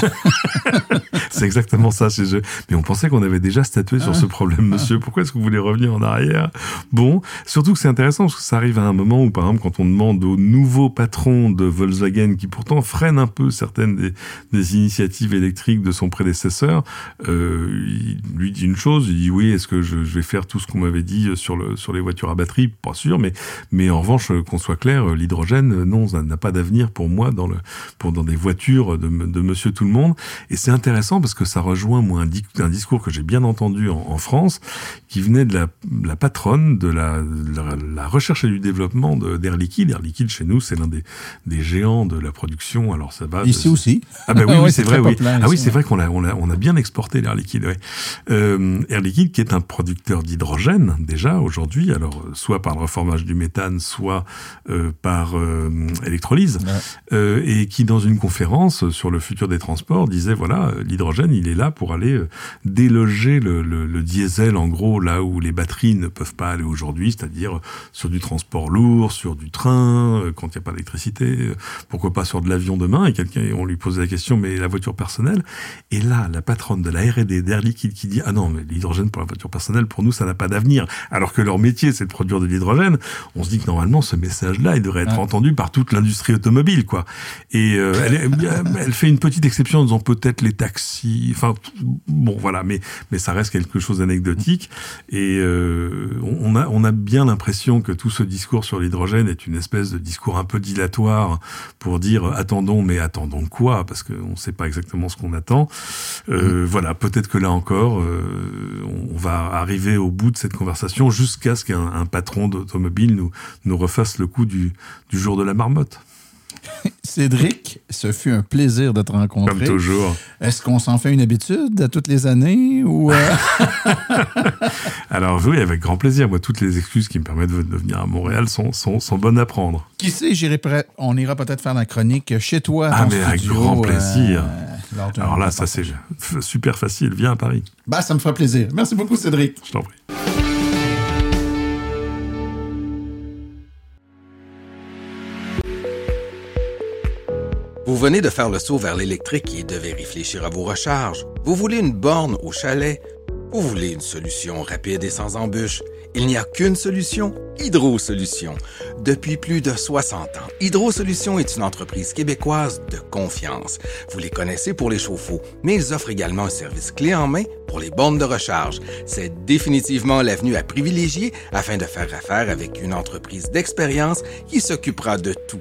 c'est exactement ça chez eux. Mais on pensait qu'on avait déjà statué sur ce problème, monsieur. Pourquoi est-ce que vous voulez revenir en arrière? Bon, surtout que c'est intéressant parce que ça arrive à un moment où, par exemple, quand on demande aux nouveaux patrons de Volkswagen, qui pourtant freinent un peu certaines des, des initiatives électriques de son prédécesseur, euh, il lui dit une chose, il dit oui, est-ce que je, je, vais faire tout ce qu'on m'avait dit sur le sur les voitures à batterie? Pas sûr, mais mais en revanche, qu'on soit clair, l'hydrogène, non, ça n'a pas d'avenir pour moi dans le pour dans des voitures de, de Monsieur Tout le Monde. Et c'est intéressant parce que ça rejoint moi un, un discours que j'ai bien entendu en, en, France, qui venait de la, la patronne de la, la, la, recherche et du développement d'Air Liquide. Air Liquide chez nous, c'est l'un des, des géants de la production. Alors ça va ici aussi. Ah ben oui, oui c'est vrai. Oui. Ah oui, c'est vrai qu'on a on a on a bien exporté l'air liquide. Ouais. Euh, Air Liquide qui est un producteur d'hydrogène déjà aujourd'hui. Alors soit par le reformage du méthane, soit euh, par euh, électrolyse, ouais. et qui dans une conférence sur le futur des transports disait voilà l'hydrogène il est là pour aller déloger le, le, le, diesel en gros là où les batteries ne peuvent pas aller aujourd'hui, c'est-à-dire sur du transport lourd, sur du train quand il n'y a pas d'électricité, pourquoi pas sur de l'avion demain et quelqu'un on lui posait la question mais la voiture personnelle et là la patronne de la R&D d'Air Liquide qui dit ah non mais l'hydrogène pour la voiture personnelle pour nous ça n'a pas d'avenir. Alors que leur métier c'est de produire de l'hydrogène on se dit que normalement ce message là il devrait être ouais. entendu par toute l'industrie automobile quoi. Et euh, elle, elle, fait une petite exception en disant peut-être les taxis enfin bon voilà mais mais ça reste quelque chose d'anecdotique. Et euh, on a on a bien l'impression que tout ce discours sur l'hydrogène est une espèce de discours un peu dilatoire pour dire attendons mais attendons quoi? Parce qu'on ne sait pas exactement ce qu'on attend. Euh, mmh. Voilà peut-être que là encore euh, on va arriver au bout de cette conversation jusqu'à ce qu'un patron d'automobile nous nous refasse le coup du du jour de la marmotte Cédric, ce fut un plaisir de te rencontrer. Comme toujours. Est-ce qu'on s'en fait une habitude à toutes les années ou euh... Alors oui, avec grand plaisir. Moi, toutes les excuses qui me permettent de venir à Montréal sont, sont, sont bonnes à prendre. Qui sait, on ira peut-être faire la chronique chez toi. Ah, mais avec grand plaisir. Euh, Alors là, ça c'est super facile. Viens à Paris. Bah, ça me fera plaisir. Merci beaucoup, Cédric. Je t'en prie. Vous venez de faire le saut vers l'électrique et devez réfléchir à vos recharges. Vous voulez une borne au chalet? Vous voulez une solution rapide et sans embûches? Il n'y a qu'une solution, Hydro Solutions. Depuis plus de 60 ans, Hydro Solutions est une entreprise québécoise de confiance. Vous les connaissez pour les chauffe-eau, mais ils offrent également un service clé en main pour les bornes de recharge. C'est définitivement l'avenue à privilégier afin de faire affaire avec une entreprise d'expérience qui s'occupera de tout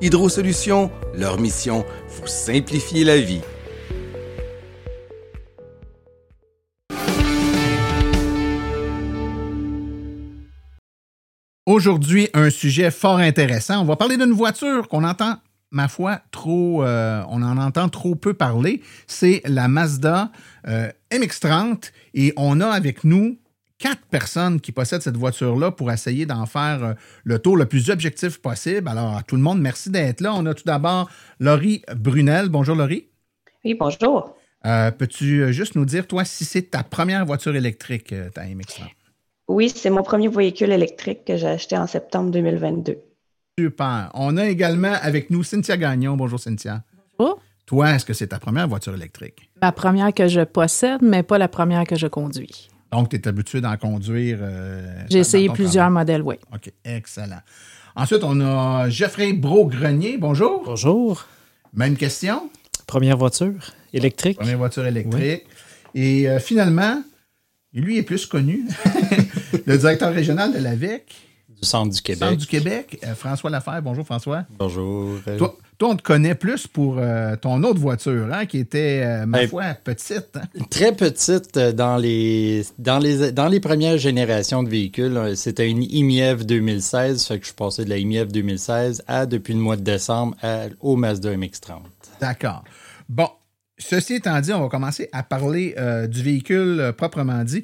Hydro Solutions, leur mission, vous simplifier la vie. Aujourd'hui, un sujet fort intéressant. On va parler d'une voiture qu'on entend, ma foi, trop. euh, on en entend trop peu parler. C'est la Mazda euh, MX-30. Et on a avec nous quatre personnes qui possèdent cette voiture-là pour essayer d'en faire euh, le tour le plus objectif possible. Alors, à tout le monde, merci d'être là. On a tout d'abord Laurie Brunel. Bonjour, Laurie. Oui, bonjour. Euh, Peux-tu euh, juste nous dire, toi, si c'est ta première voiture électrique, ta MX-30? Oui, c'est mon premier véhicule électrique que j'ai acheté en septembre 2022. Super. On a également avec nous Cynthia Gagnon. Bonjour, Cynthia. Bonjour. Toi, est-ce que c'est ta première voiture électrique? Ma première que je possède, mais pas la première que je conduis. Donc, tu es habitué d'en conduire. euh, J'ai essayé plusieurs travail. modèles, oui. OK, excellent. Ensuite, on a Geoffrey Bro-Grenier. Bonjour. Bonjour. Même question? Première voiture électrique. Première voiture électrique. Et euh, finalement, lui est plus connu, le directeur régional de l'AVEC. Du centre du Québec. Centre du Québec, euh, François Laferre. Bonjour, François. Bonjour. Toi, toi, on te connaît plus pour euh, ton autre voiture, hein, qui était, euh, ma Ben, foi, petite. hein. Très petite euh, dans les, dans les, dans les premières générations de véhicules. euh, C'était une IMIEV 2016, fait que je suis passé de la IMIEV 2016 à, depuis le mois de décembre, à- au Mazda MX-30. D'accord. Bon, ceci étant dit, on va commencer à parler euh, du véhicule proprement dit.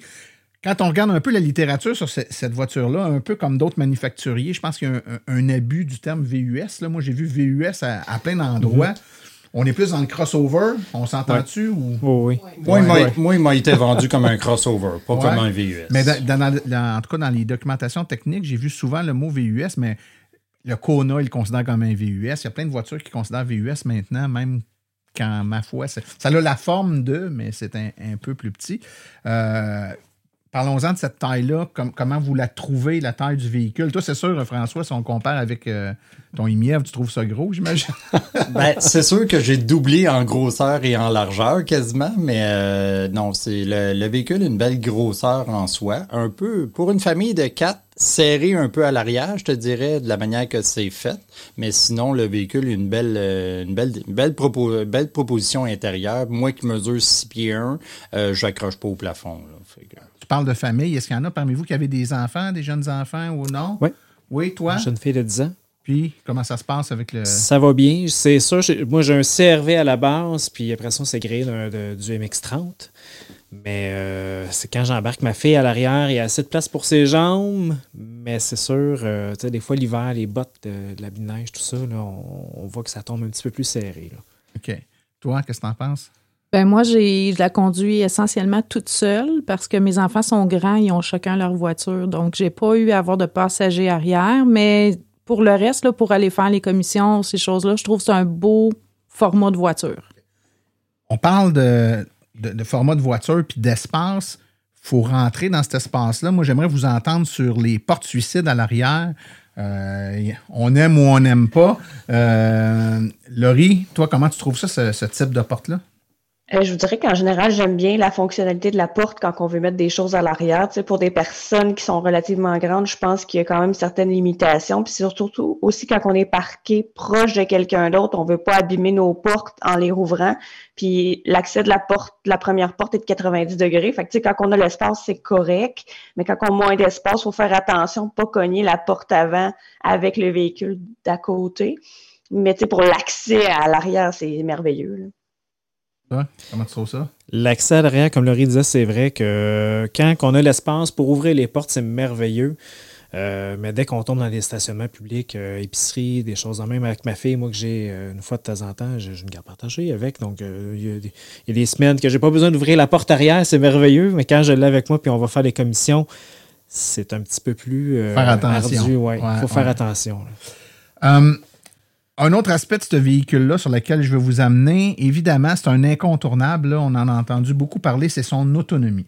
Quand on regarde un peu la littérature sur ce- cette voiture-là, un peu comme d'autres manufacturiers, je pense qu'il y a un, abus du terme VUS. Là. Moi, j'ai vu VUS à, à plein d'endroits. Mhm. On est plus dans le crossover. On s'entend-tu? Ou... oui. Moi, il m'a- Ouais. moi, il m'a été vendu comme un crossover, pas Ouais. comme un VUS. Mais dans- dans- dans- dans- en tout cas, dans les documentations techniques, j'ai vu souvent le mot VUS, mais le Kona, il le considère comme un VUS. Il y a plein de voitures qui considèrent VUS maintenant, même quand, ma foi, ça a la forme de, mais c'est un, un peu plus petit. Euh, Parlons-en de cette taille-là. Com- comment vous la trouvez, la taille du véhicule? Toi, c'est sûr, François, si on compare avec euh, ton IMIEV, tu trouves ça gros, j'imagine? Ben, c'est sûr que j'ai doublé en grosseur et en largeur quasiment, mais euh, non, c'est le, le véhicule a une belle grosseur en soi. Un peu, pour une famille de quatre, serré un peu à l'arrière, je te dirais, de la manière que c'est fait. Mais sinon, le véhicule a une belle, euh, une belle, belle, propo- belle proposition intérieure. Moi qui mesure 6 pieds 1, euh, je n'accroche pas au plafond. là. De famille. Est-ce qu'il y en a parmi vous qui avez des enfants, des jeunes enfants ou non? Oui. Oui, toi? Une jeune fille de 10 ans. Puis, comment ça se passe avec le. Ça va bien. C'est ça. Moi, j'ai un CRV à la base, puis après ça, d'un- de- du MX-30. Mais euh, c'est quand j'embarque ma fille à l'arrière, il y a assez de place pour ses jambes. Mais c'est sûr, euh, tu sais, des fois, l'hiver, les bottes de, de la neige, tout ça, là, on, on voit que ça tombe un petit peu plus serré. là. OK. Toi, qu'est-ce que t'en penses? Ben moi, j'ai, je la conduis essentiellement toute seule parce que mes enfants sont grands, ils ont chacun leur voiture. Donc, j'ai pas eu à avoir de passager arrière. Mais pour le reste, là, pour aller faire les commissions, ces choses-là, je trouve que c'est un beau format de voiture. On parle de, de- format de voiture puis d'espace. faut rentrer dans cet espace-là. Moi, j'aimerais vous entendre sur les portes suicides à l'arrière. Euh, on aime ou on n'aime pas. Euh, Laurie, toi, comment tu trouves ça, ce type de porte-là? Euh, je vous dirais qu'en général, j'aime bien la fonctionnalité de la porte quand on veut mettre des choses à l'arrière. Tu sais, pour des personnes qui sont relativement grandes, je pense qu'il y a quand même certaines limitations. Puis surtout aussi quand on est parqué proche de quelqu'un d'autre, on veut pas abîmer nos portes en les rouvrant. Puis l'accès de la porte, la première porte est de 90 degrés. Fait que tu sais, quand on a l'espace, c'est correct. Mais quand on a moins d'espace, faut faire attention, pas cogner la porte avant avec le véhicule d'à côté. Mais tu sais, pour l'accès à l'arrière, c'est merveilleux. là. Toi, comment tu trouves ça? L'accès à l'arrière, comme Laurie disait, c'est vrai que quand on a l'espace pour ouvrir les portes, c'est merveilleux. Euh, mais dès qu'on tombe dans des stationnements publics, euh, épiceries, des choses en même avec ma fille, moi que j'ai euh, une fois de temps en temps, j'ai une garde partagée avec. Donc, euh, il y, a des- il y a des semaines que j'ai pas besoin d'ouvrir la porte arrière, c'est merveilleux. Mais quand je l'ai avec moi puis on va faire des commissions, c'est un petit peu plus euh, Faire attention. ardu, ouais. Ouais, faut faire ouais. attention. Un autre aspect de ce véhicule-là sur lequel je veux vous amener, évidemment, c'est un incontournable. on en a entendu beaucoup parler, c'est son autonomie.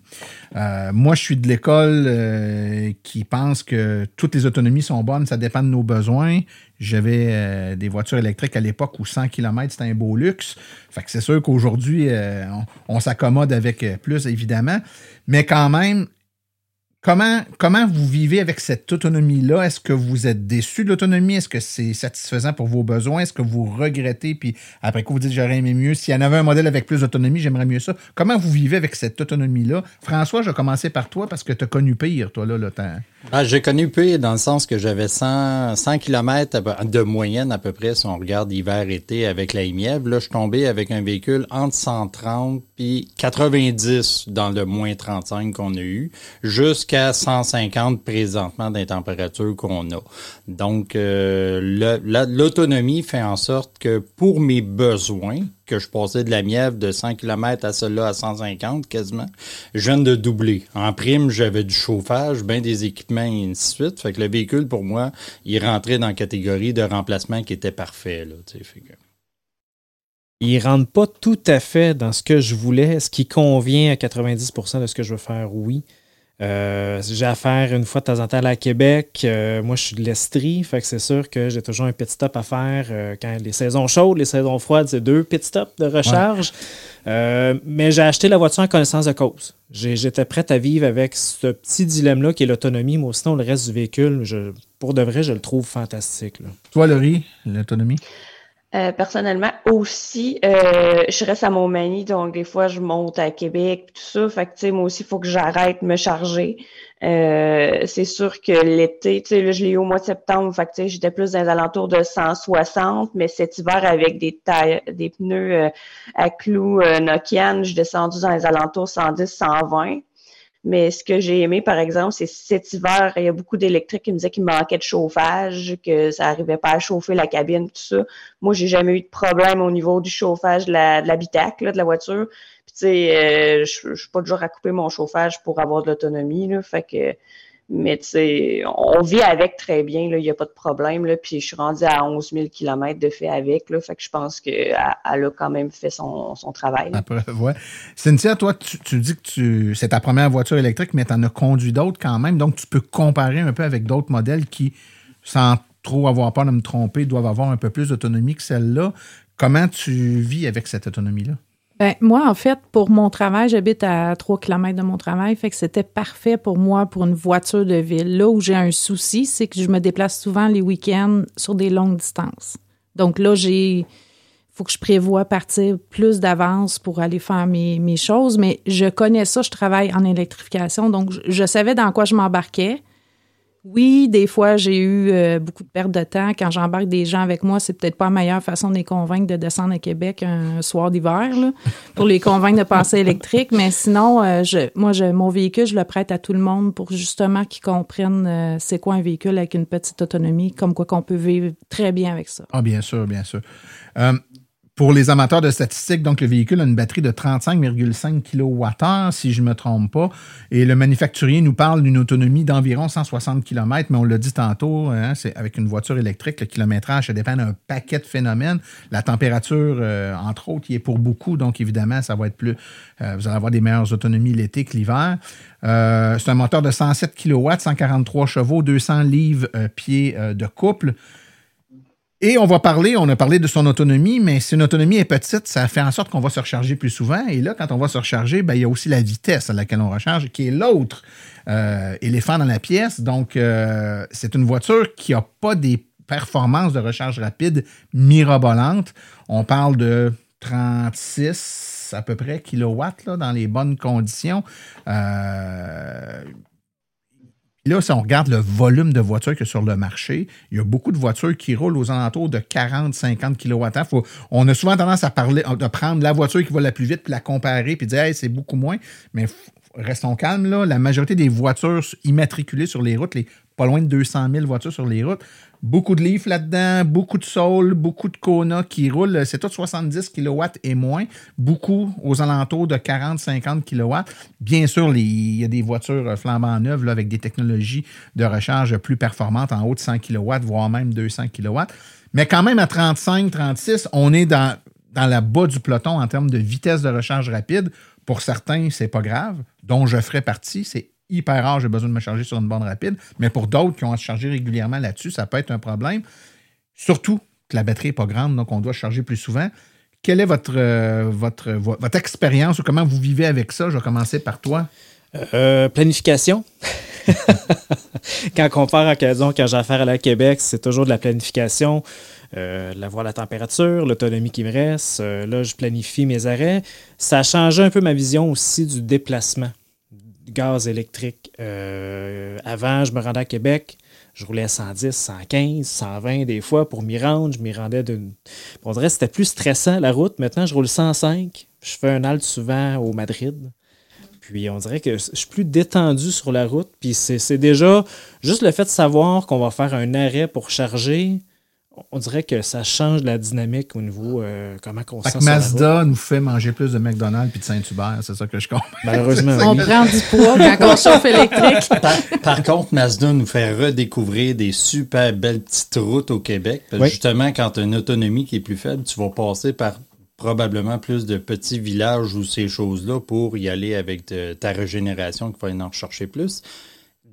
Euh, moi, je suis de l'école euh, qui pense que toutes les autonomies sont bonnes, ça dépend de nos besoins. J'avais euh, des voitures électriques à l'époque où 100 km, c'était un beau luxe. Fait que c'est sûr qu'aujourd'hui, on, s'accommode avec plus, évidemment. Mais quand même, Comment, comment vous vivez avec cette autonomie-là? Est-ce que vous êtes déçu de l'autonomie? Est-ce que c'est satisfaisant pour vos besoins? Est-ce que vous regrettez? Puis après quoi, vous dites j'aurais aimé mieux. S'il y en avait un modèle avec plus d'autonomie, j'aimerais mieux ça. Comment vous vivez avec cette autonomie-là? François, je vais commencer par toi parce que tu as connu pire, toi, là, le temps. Ah, j'ai connu pire dans le sens que j'avais 100, 100 km de moyenne à peu près si on regarde hiver-été avec la Imièvre. Là, je suis tombé avec un véhicule entre 130 puis 90 dans le moins 35 qu'on a eu, jusqu'à 150 présentement des températures qu'on a. Donc, euh, l'autonomie fait en sorte que pour mes besoins, que je passais de la mièvre de 100 km à celle-là à 150 quasiment, je viens de doubler. En prime, j'avais du chauffage, bien des équipements et ainsi de suite. Fait que le véhicule, pour moi, il rentrait dans la catégorie de remplacement qui était parfait. Là, Il rentre pas tout à fait dans ce que je voulais, ce qui convient à 90% de ce que je veux faire, oui. Euh, j'ai affaire une fois de temps en temps à Québec. Euh, moi, je suis de l'Estrie, fait que c'est sûr que j'ai toujours un pit stop à faire euh, quand les saisons chaudes, les saisons froides, c'est deux pit stops de recharge. Mais j'ai acheté la voiture en connaissance de cause. J'étais prête à vivre avec ce petit dilemme-là qui est l'autonomie, mais sinon, le reste du véhicule, je- pour de vrai, je le trouve fantastique. là. Toi, Laurie, l'autonomie? Euh, personnellement aussi, euh, je reste à Montmagny, donc des fois je monte à Québec, tout ça. Fait que moi aussi, il faut que j'arrête de me charger. Euh, c'est sûr que l'été, tu sais, je l'ai eu au mois de septembre, fait que j'étais plus dans les alentours de 160, mais cet hiver, avec des tailles, des pneus euh, à clous euh, Nokian, je suis descendu dans les alentours 110, 120. Mais ce que j'ai aimé, par exemple, c'est cet hiver, il y a beaucoup d'électriques qui me disaient qu'il manquait de chauffage, que ça n'arrivait pas à chauffer la cabine, tout ça. Moi, j'ai jamais eu de problème au niveau du chauffage de de l'habitacle, là, de la voiture. Puis, tu sais, euh, je suis pas genre à couper mon chauffage pour avoir de l'autonomie, là. Fait que, mais tu sais, on vit avec très bien. Il n'y a pas de problème. Puis, je suis rendue à 11 000 km de fait avec, là. Fait que je pense qu'elle elle a quand même fait son, travail. Après. Cynthia, toi, tu, tu dis que tu, c'est ta première voiture électrique, mais tu en as conduit d'autres quand même. Donc, tu peux comparer un peu avec d'autres modèles qui, sans trop avoir peur de me tromper, doivent avoir un peu plus d'autonomie que celle-là. Comment tu vis avec cette autonomie-là? Ben, moi, en fait, pour mon travail, j'habite à 3 km de mon travail, fait que c'était parfait pour moi pour une voiture de ville. Là où j'ai un souci, c'est que je me déplace souvent les week-ends sur des longues distances. Donc là, j'ai faut que je prévoie partir plus d'avance pour aller faire mes, choses, mais je connais ça, je travaille en électrification, donc je savais dans quoi je m'embarquais. Oui, des fois, j'ai eu euh, beaucoup de perte de temps. Quand j'embarque des gens avec moi, c'est peut-être pas la meilleure façon de les convaincre de descendre à Québec un soir d'hiver, pour les convaincre de passer électrique. Mais sinon, euh, moi, mon véhicule, je le prête à tout le monde pour justement qu'ils comprennent euh, c'est quoi un véhicule avec une petite autonomie, comme quoi qu'on peut vivre très bien avec ça. Ah, bien sûr, bien sûr. Pour les amateurs de statistiques, donc le véhicule a une batterie de 35,5 kWh, si je ne me trompe pas. Et le manufacturier nous parle d'une autonomie d'environ 160 km, mais on l'a dit tantôt, hein, c'est avec une voiture électrique, le kilométrage, ça dépend d'un paquet de phénomènes. La température, euh, entre autres, y est pour beaucoup, donc évidemment, ça va être plus. euh, vous allez avoir des meilleures autonomies l'été que l'hiver. Euh, c'est un moteur de 107 kW, 143 chevaux, 200 livres euh, pieds euh, de couple. Et on va parler, on a parlé de son autonomie, mais si une autonomie est petite, ça fait en sorte qu'on va se recharger plus souvent. Et là, quand on va se recharger, ben, il y a aussi la vitesse à laquelle on recharge, qui est l'autre euh, éléphant dans la pièce. Donc, euh, c'est une voiture qui n'a pas des performances de recharge rapide mirabolantes. On parle de 36 à peu près kilowatts là, dans les bonnes conditions. Euh, Là, si on regarde le volume de voitures qu'il y a sur le marché, il y a beaucoup de voitures qui roulent aux alentours de 40-50 kWh. On a souvent tendance à parler, de prendre la voiture qui va la plus vite, puis la comparer, puis dire c'est beaucoup moins. Mais restons calmes. La majorité des voitures immatriculées sur les routes, les pas loin de 200 000 voitures sur les routes, beaucoup de Leaf là-dedans, beaucoup de Soul, beaucoup de Kona qui roulent. C'est tout 70 kW et moins. Beaucoup aux alentours de 40-50 kW. Bien sûr, il y a des voitures flambant neuves là, avec des technologies de recharge plus performantes en haut de 100 kW, voire même 200 kW. Mais quand même, à 35, 36, on est dans, dans la bas du peloton en termes de vitesse de recharge rapide. Pour certains, c'est pas grave, dont je ferai partie. C'est hyper rare, j'ai besoin de me charger sur une borne rapide. Mais pour d'autres qui ont à se charger régulièrement là-dessus, ça peut être un problème. Surtout que la batterie n'est pas grande, donc on doit charger plus souvent. Quelle est votre, euh, votre, votre expérience ou comment vous vivez avec ça? Je vais commencer par toi. Euh, planification. quand on part disons, quand j'ai affaire à la Québec, c'est toujours de la planification. Euh, la voir la température, l'autonomie qui me reste. Euh, là, je planifie mes arrêts. Ça a changé un peu ma vision aussi du déplacement gaz électrique. avant, je me rendais à Québec, je roulais à 110, 115, 120 des fois pour m'y rendre. Je m'y rendais d'une. On dirait que c'était plus stressant la route. Maintenant, je roule 105. Je fais un halt souvent au Madrid. Puis on dirait que je suis plus détendu sur la route. Puis c'est déjà juste le fait de savoir qu'on va faire un arrêt pour charger. On dirait que ça change la dynamique au niveau euh, comment on se sent. Mazda nous fait manger plus de McDonald's puis de Saint-Hubert, c'est ça que je comprends. Malheureusement. on prend du poids quand on chauffe électrique. Par, contre, Mazda nous fait redécouvrir des super belles petites routes au Québec. Justement, quand tu as une autonomie qui est plus faible, tu vas passer par probablement plus de petits villages ou ces choses-là pour y aller avec ta régénération qu'il faut en rechercher plus.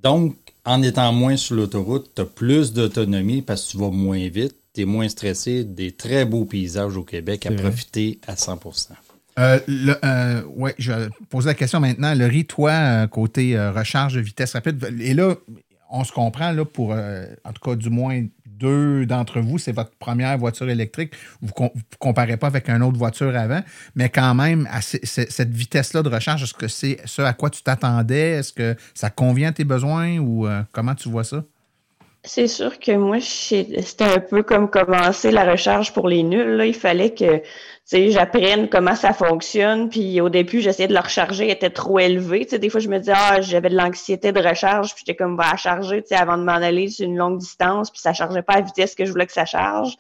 Donc, en étant moins sur l'autoroute, tu as plus d'autonomie parce que tu vas moins vite, tu es moins stressé, des très beaux paysages au Québec à profiter à 100% euh, euh, oui, je pose la question maintenant. Laurie, toi, euh, côté recharge de vitesse rapide, et là, on se comprend là, pour, en tout cas, du moins deux d'entre vous, c'est votre première voiture électrique. Vous ne comparez pas avec une autre voiture avant, mais quand même, à cette vitesse-là de recharge, est-ce que c'est ce à quoi tu t'attendais? Est-ce que ça convient à tes besoins ou euh, comment tu vois ça? C'est sûr que moi, c'était un peu comme commencer la recharge pour les nuls. Il fallait que j'apprenne comment ça fonctionne. Puis au début, j'essayais de la recharger, elle était trop élevée. des fois, je me disais, ah, j'avais de l'anxiété de recharge, puis j'étais comme, va charger avant de m'en aller sur une longue distance, puis ça chargeait pas à la vitesse que je voulais que ça charge.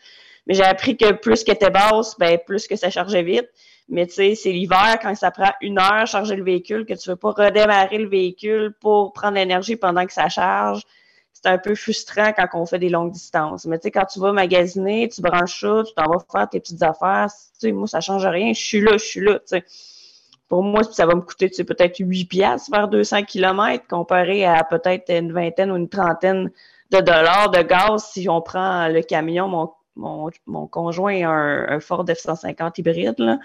Mais j'ai appris que plus qu'elle était basse, ben, plus que ça chargeait vite. Mais tu sais, c'est l'hiver, quand ça prend une heure charger le véhicule, que tu veux pas redémarrer le véhicule pour prendre l'énergie pendant que ça charge c'est un peu frustrant quand on fait des longues distances. Mais tu sais, quand tu vas magasiner, tu branches ça, tu t'en vas faire tes petites affaires, tu sais, moi, ça change rien. Je suis là, je suis là, tu sais. Pour moi, ça va me coûter tu sais, peut-être 8 piastres vers 200 km comparé à peut-être une vingtaine ou une trentaine de dollars de gaz si on prend le camion. Mon, mon, mon conjoint a un, Ford F-150 hybride, là.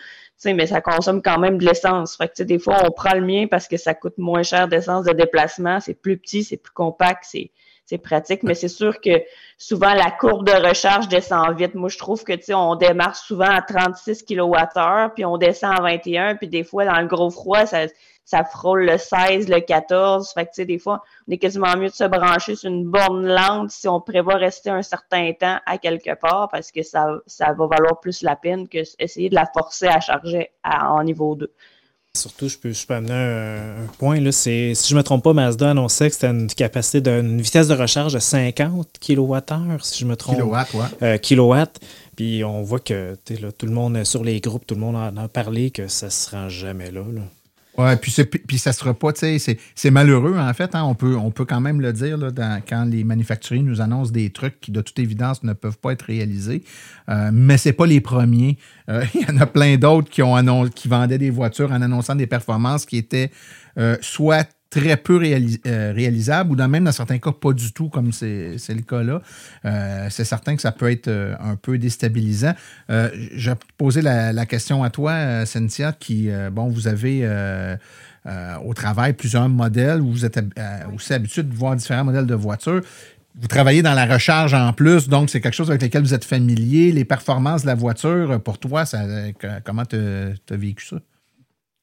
mais ça consomme quand même de l'essence. Fait que, des fois, on prend le mien parce que ça coûte moins cher d'essence de déplacement. C'est plus petit, c'est plus compact, c'est c'est pratique, mais c'est sûr que souvent la courbe de recharge descend vite. Moi, je trouve que tu sais, on démarre souvent à 36 kWh, puis on descend à 21, puis des fois dans le gros froid, ça, frôle le 16, le 14. Fait que tu sais, des fois, on est quasiment mieux de se brancher sur une borne lente si on prévoit rester un certain temps à quelque part, parce que ça, ça va valoir plus la peine que essayer de la forcer à charger en niveau 2. Surtout, je peux, je peux amener un, point. Là, si je ne me trompe pas, Mazda annonçait que c'était une capacité d'une vitesse de recharge de 50 kWh, si je me trompe. Kilowatts, ouais. Euh. Puis on voit que là, tout le monde, sur les groupes, tout le monde en a parlé que ça ne se rend jamais là. là. Oui, puis, puis ça sera pas, tu sais, c'est malheureux en fait. Hein, on, peut, on peut quand même le dire quand les manufacturiers nous annoncent des trucs qui, de toute évidence, ne peuvent pas être réalisés. Euh, mais c'est pas les premiers. Euh, il y en a plein d'autres qui, ont qui vendaient des voitures en annonçant des performances qui étaient euh, soit très peu euh, réalisable ou dans, même dans certains cas pas du tout comme c'est le cas là. Euh, c'est certain que ça peut être euh, un peu déstabilisant. je vais poser la, question à toi, Cynthia, qui, bon, vous avez au travail plusieurs modèles, vous êtes aussi habitué de voir différents modèles de voitures. Vous travaillez dans la recharge en plus, donc c'est quelque chose avec lequel vous êtes familier. Les performances de la voiture, pour toi, ça, comment tu as vécu ça?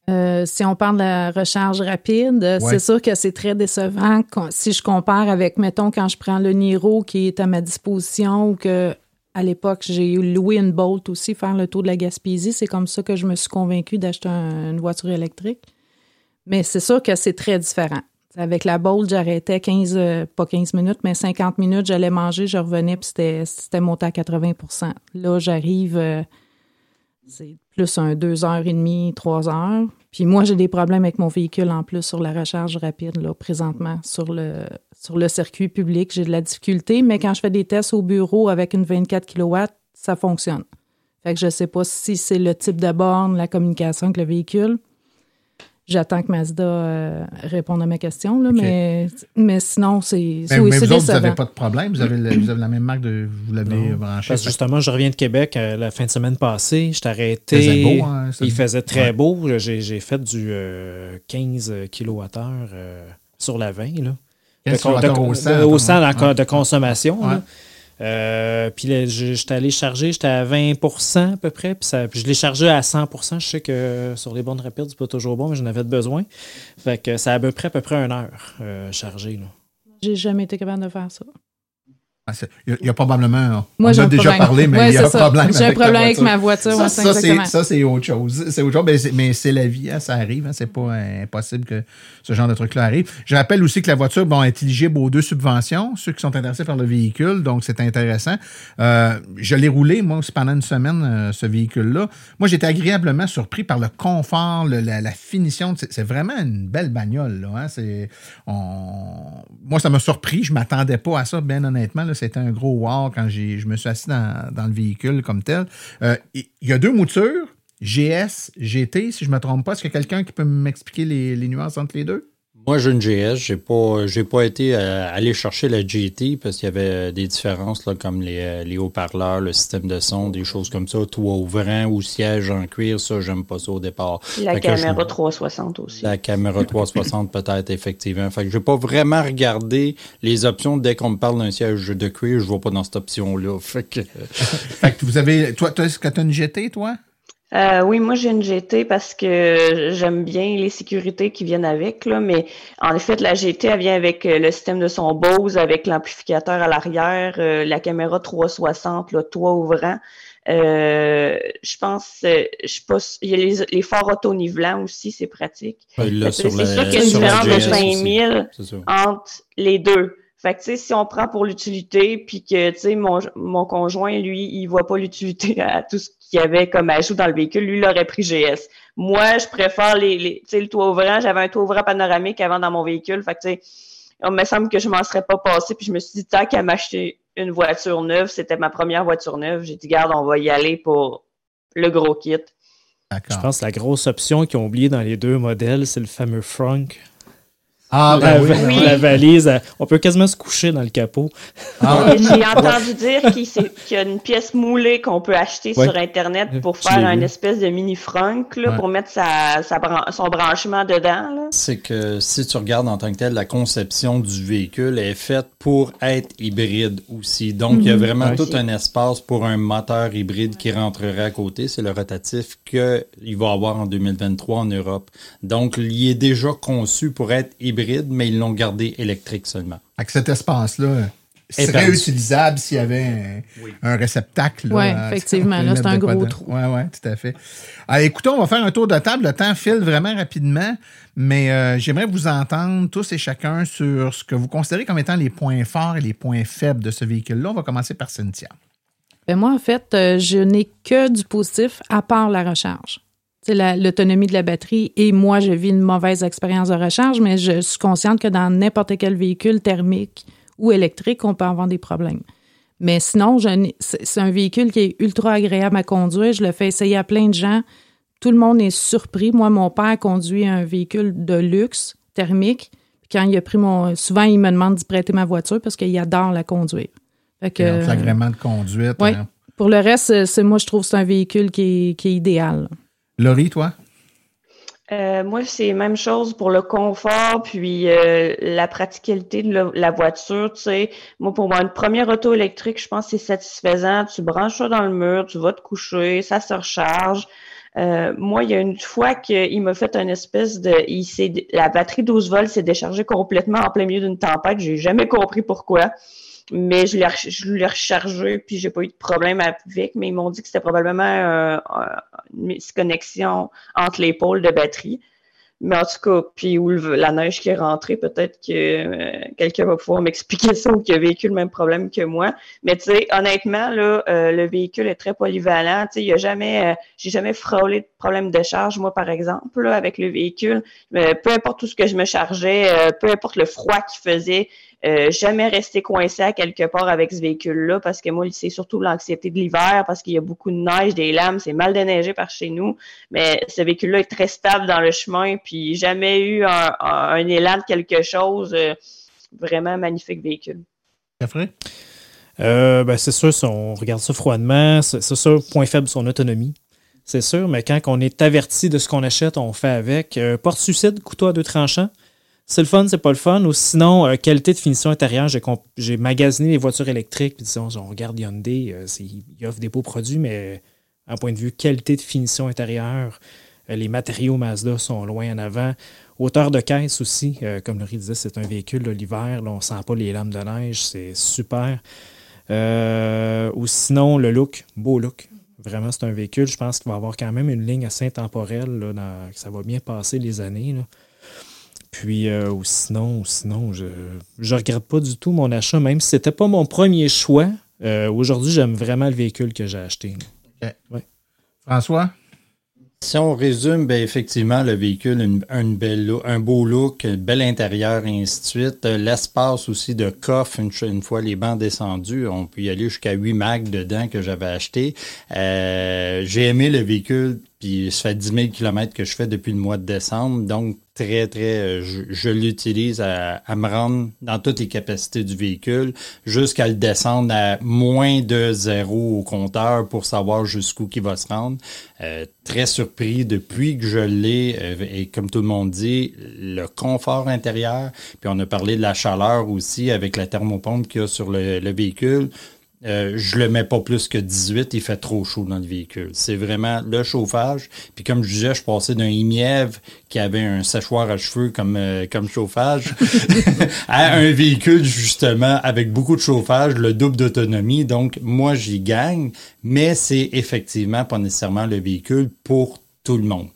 Euh, si on parle de la recharge rapide, c'est sûr que c'est très décevant si je compare avec, mettons, quand je prends le Niro qui est à ma disposition ou que à l'époque, j'ai loué une Bolt aussi, faire le tour de la Gaspésie. C'est comme ça que je me suis convaincue d'acheter une voiture électrique. Mais c'est sûr que c'est très différent. Avec la Bolt, j'arrêtais 15, euh, pas 15 minutes, mais 50 minutes, j'allais manger, je revenais, puis c'était monté à 80% Là, j'arrive... Euh, c'est plus un deux heures et demie, trois heures. Puis moi, j'ai des problèmes avec mon véhicule en plus sur la recharge rapide, là, présentement, sur le, sur le circuit public. J'ai de la difficulté, mais quand je fais des tests au bureau avec une 24 kW, ça fonctionne. Fait que je ne sais pas si c'est le type de borne, la communication avec le véhicule. J'attends que Mazda euh, réponde à ma question, là, mais, mais sinon, c'est mais, mais vous autres, vous n'avez pas de problème? Vous avez, vous avez la même marque de. Vous l'avez branché. Parce que justement, je reviens de Québec euh, la fin de semaine passée. Je arrêté. Il faisait beau. Hein, il faisait très beau. J'ai fait du 15 kWh sur la 20. Là. De, de, au, centre, au centre de consommation. Euh, puis j'étais allé charger, j'étais à 20% à peu près. Puis, ça, je l'ai chargé à 100% Je sais que sur les bornes rapides, c'est pas toujours bon, mais j'en avais besoin. Fait que ça a à peu près, à peu près une heure euh, chargé. J'ai jamais été capable de faire ça. Ah, il y, a probablement. Moi, on a déjà parlé, mais il y a un problème. J'ai un problème avec ma voiture. Ça, ça c'est autre chose. C'est autre chose, mais c'est la vie, hein, ça arrive. Hein, c'est pas impossible que ce genre de truc-là arrive. Je rappelle aussi que la voiture bon, est éligible aux deux subventions, ceux qui sont intéressés par le véhicule, donc c'est intéressant. Euh, je l'ai roulé, moi aussi, pendant une semaine, euh, ce véhicule-là. Moi, j'étais agréablement surpris par le confort, la, finition. C'est vraiment une belle bagnole. Là, hein. on... Moi, ça m'a surpris. Je m'attendais pas à ça, bien honnêtement. Là, c'était un gros wow quand je me suis assis dans, le véhicule comme tel. Euh, il y a deux moutures, GS, GT, si je ne me trompe pas. Est-ce qu'il y a quelqu'un qui peut m'expliquer les nuances entre les deux? Moi, j'ai une GS. J'ai pas, j'ai pas été euh, aller chercher la GT parce qu'il y avait des différences là, comme les, euh, les haut-parleurs, le système de son, des choses comme ça. Toit ouvrant ou siège en cuir, ça, j'aime pas ça au départ. La caméra 360 aussi. La caméra 360 peut-être effectivement. Fait que je vais pas vraiment regarder les options dès qu'on me parle d'un siège de cuir, je vois pas dans cette option-là. Fait que. fait que vous avez, toi, est-ce que tu as une GT, toi? Euh, oui, moi j'ai une GT parce que j'aime bien les sécurités qui viennent avec, là, mais en effet, la GT, elle vient avec euh, le système de son Bose, avec l'amplificateur à l'arrière, euh, la caméra 360, le toit ouvrant. je pense, je pense, il y a les, les phares auto-nivelants aussi, c'est pratique. c'est sûr qu'il y a une différence de 5000 entre les deux. Fait que, tu sais, si on prend pour l'utilité, puis que, tu sais, mon, mon conjoint, lui, il voit pas l'utilité à tout ce qu'il y avait comme ajout dans le véhicule, lui, il aurait pris GS. Moi, je préfère les, les tu sais, le toit ouvrant. J'avais un toit ouvrant panoramique avant dans mon véhicule. Fait que, tu sais, il me semble que je m'en serais pas passé. Puis je me suis dit, tant qu'à m'acheter une voiture neuve, c'était ma première voiture neuve. J'ai dit, garde, on va y aller pour le gros kit. Je pense que la grosse option qu'ils ont oublié dans les deux modèles, c'est le fameux Frunk. Ah, ben oui. La valise, euh, on peut quasiment se coucher dans le capot. Ah, J'ai entendu dire qu'il y a une pièce moulée qu'on peut acheter sur Internet pour faire une espèce de mini frunk pour mettre sa, son branchement dedans. C'est que si tu regardes en tant que tel, la conception du véhicule est faite pour être hybride aussi. Donc, il y a mhm. vraiment tout un espace pour un moteur hybride qui rentrerait à côté. C'est le rotatif qu'il va avoir en 2023 en Europe. Donc, il est déjà conçu pour être hybride mais ils l'ont gardé électrique seulement. Avec cet espace-là, serait utilisable s'il y avait un, réceptacle. Oui, effectivement. Là, c'est un gros trou. Oui, oui, tout à fait. Alors, écoutez, on va faire un tour de table. Le temps file vraiment rapidement, mais euh, j'aimerais vous entendre tous et chacun sur ce que vous considérez comme étant les points forts et les points faibles de ce véhicule-là. On va commencer par Cynthia. Ben moi, en fait, euh, je n'ai que du positif à part la recharge l'autonomie de la batterie. Et moi, je vis une mauvaise expérience de recharge, mais je suis consciente que dans n'importe quel véhicule thermique ou électrique, on peut avoir des problèmes. Mais sinon, c'est un véhicule qui est ultra agréable à conduire. Je le fais essayer à plein de gens. Tout le monde est surpris. Moi, mon père conduit un véhicule de luxe thermique. Quand il a pris mon. Souvent, il me demande d'y prêter ma voiture parce qu'il adore la conduire. L'agrément de conduite. Oui. Hein. Pour le reste, c'est moi, je trouve que c'est un véhicule qui est, qui est idéal. Laurie, toi? Euh, moi, c'est la même chose pour le confort, puis euh, la praticabilité de la voiture. Tu sais, moi, pour moi, une première auto électrique, je pense que c'est satisfaisant. Tu branches ça dans le mur, tu vas te coucher, ça se recharge. Euh, moi, il y a une fois qu'il m'a fait une espèce de, il la batterie 12 volts s'est déchargée complètement en plein milieu d'une tempête. J'ai jamais compris pourquoi mais je l'ai, je l'ai rechargé, puis j'ai pas eu de problème avec, mais ils m'ont dit que c'était probablement euh, une misconnexion entre les pôles de batterie. Mais en tout cas, puis où la neige qui est rentrée, peut-être que euh, quelqu'un va pouvoir m'expliquer ça ou qu'il a vécu le même problème que moi. Mais tu sais, honnêtement, là, euh, le véhicule est très polyvalent. Tu sais, il jamais, euh, j'ai jamais frôlé de problème de charge, moi, par exemple, là, avec le véhicule. peu importe tout ce que je me chargeais, peu importe le froid qu'il faisait, euh, jamais rester coincé à quelque part avec ce véhicule-là parce que moi, c'est surtout l'anxiété de l'hiver parce qu'il y a beaucoup de neige, des lames, c'est mal déneigé par chez nous. Mais ce véhicule-là est très stable dans le chemin, puis jamais eu un, élan de quelque chose. Euh, vraiment magnifique véhicule. Euh, ben, c'est sûr, on regarde ça froidement, c'est sûr, point faible, son autonomie. C'est sûr, mais quand on est averti de ce qu'on achète, on fait avec. Porte-suicide, couteau à deux tranchants. C'est le fun, c'est pas le fun. Ou sinon, euh, qualité de finition intérieure, j'ai magasiné les voitures électriques. Puis disons, on regarde Hyundai, euh, ils offrent des beaux produits, mais un point de vue qualité de finition intérieure, euh, les matériaux Mazda sont loin en avant. Hauteur de caisse aussi, comme le disait, c'est un véhicule l'hiver, on sent pas les lames de neige, c'est super. ou sinon, le look, beau look. Vraiment, c'est un véhicule, je pense qu'il va avoir quand même une ligne assez intemporelle, là, ça va bien passer les années. Puis, euh, ou sinon, sinon, je ne regrette pas du tout mon achat, même si ce n'était pas mon premier choix. Euh, aujourd'hui, j'aime vraiment le véhicule que j'ai acheté. François? Si on résume, ben effectivement, le véhicule, une, belle un beau look, un bel intérieur et ainsi de suite. Euh, l'espace aussi de coffre, une, fois les bancs descendus, on peut y aller jusqu'à 8 mags dedans que j'avais acheté. j'ai aimé le véhicule puis ça fait 10 000 km que je fais depuis le mois de décembre. Donc, très, très, euh, je, l'utilise à, me rendre dans toutes les capacités du véhicule jusqu'à le descendre à moins de zéro au compteur pour savoir jusqu'où il va se rendre. Euh, très surpris depuis que je l'ai, euh, et comme tout le monde dit, le confort intérieur. Puis on a parlé de la chaleur aussi avec la thermopompe qu'il y a sur le véhicule. Euh, je le mets pas plus que 18, il fait trop chaud dans le véhicule. C'est vraiment le chauffage. Puis comme je disais, je passais d'un Imièvre qui avait un séchoir à cheveux comme, euh, comme chauffage à un véhicule justement avec beaucoup de chauffage, le double d'autonomie. Donc moi j'y gagne, mais c'est effectivement pas nécessairement le véhicule pour tout le monde.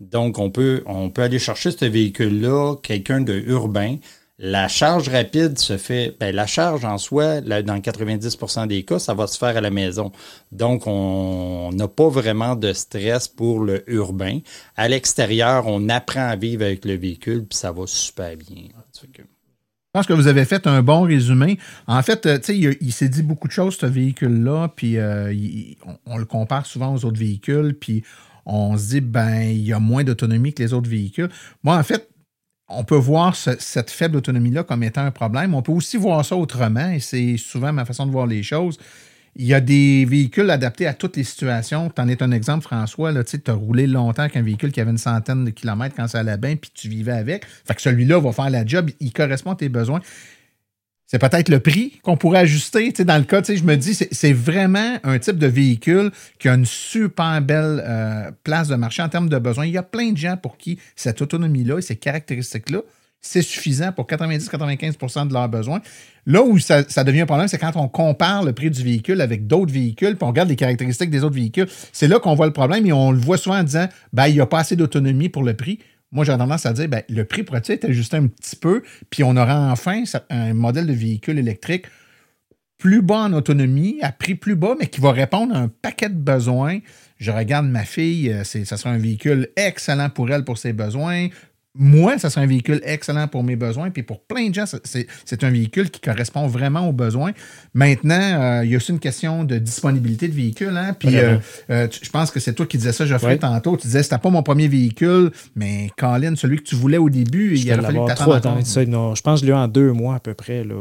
Donc on peut on peut aller chercher ce véhicule-là, quelqu'un de urbain la charge rapide se fait, ben, la charge en soi, dans 90% des cas, ça va se faire à la maison. Donc, on n'a pas vraiment de stress pour le urbain. À l'extérieur, on apprend à vivre avec le véhicule, puis ça va super bien. Je pense que vous avez fait un bon résumé. En fait, euh, sais, il, s'est dit beaucoup de choses, ce véhicule-là, puis euh, on, le compare souvent aux autres véhicules, puis on se dit, ben, il y a moins d'autonomie que les autres véhicules. Moi, en fait, on peut voir cette faible autonomie-là comme étant un problème. On peut aussi voir ça autrement, et c'est souvent ma façon de voir les choses. Il y a des véhicules adaptés à toutes les situations. Tu en es un exemple, François. Tu as roulé longtemps avec un véhicule qui avait une centaine de kilomètres quand ça allait bien, puis tu vivais avec. Fait que celui-là va faire la job, il correspond à tes besoins c'est peut-être le prix qu'on pourrait ajuster. dans le cas, je me dis, c'est vraiment un type de véhicule qui a une super belle euh, place de marché en termes de besoins. Il y a plein de gens pour qui cette autonomie-là et ces caractéristiques-là, c'est suffisant pour 90-95% de leurs besoins. Là où ça, devient un problème, c'est quand on compare le prix du véhicule avec d'autres véhicules, puis on regarde les caractéristiques des autres véhicules. C'est là qu'on voit le problème et on le voit souvent en disant, ben, il n'y a pas assez d'autonomie pour le prix moi, j'ai tendance à dire, ben, le prix pourrait être ajusté un petit peu, puis on aura enfin un modèle de véhicule électrique plus bas en autonomie, à prix plus bas, mais qui va répondre à un paquet de besoins. Je regarde ma fille, euh, ça sera un véhicule excellent pour elle, pour ses besoins moi, ça serait un véhicule excellent pour mes besoins. Puis pour plein de gens, c'est un véhicule qui correspond vraiment aux besoins. Maintenant, euh, il y a aussi une question de disponibilité de véhicule. Hein? Puis euh, euh, je pense que c'est toi qui disais ça, Geoffrey, tantôt. Tu disais, c'était pas mon premier véhicule, mais Colin, celui que tu voulais au début, il a fallu que tu non, Je pense que je l'ai eu en deux mois à peu près, le,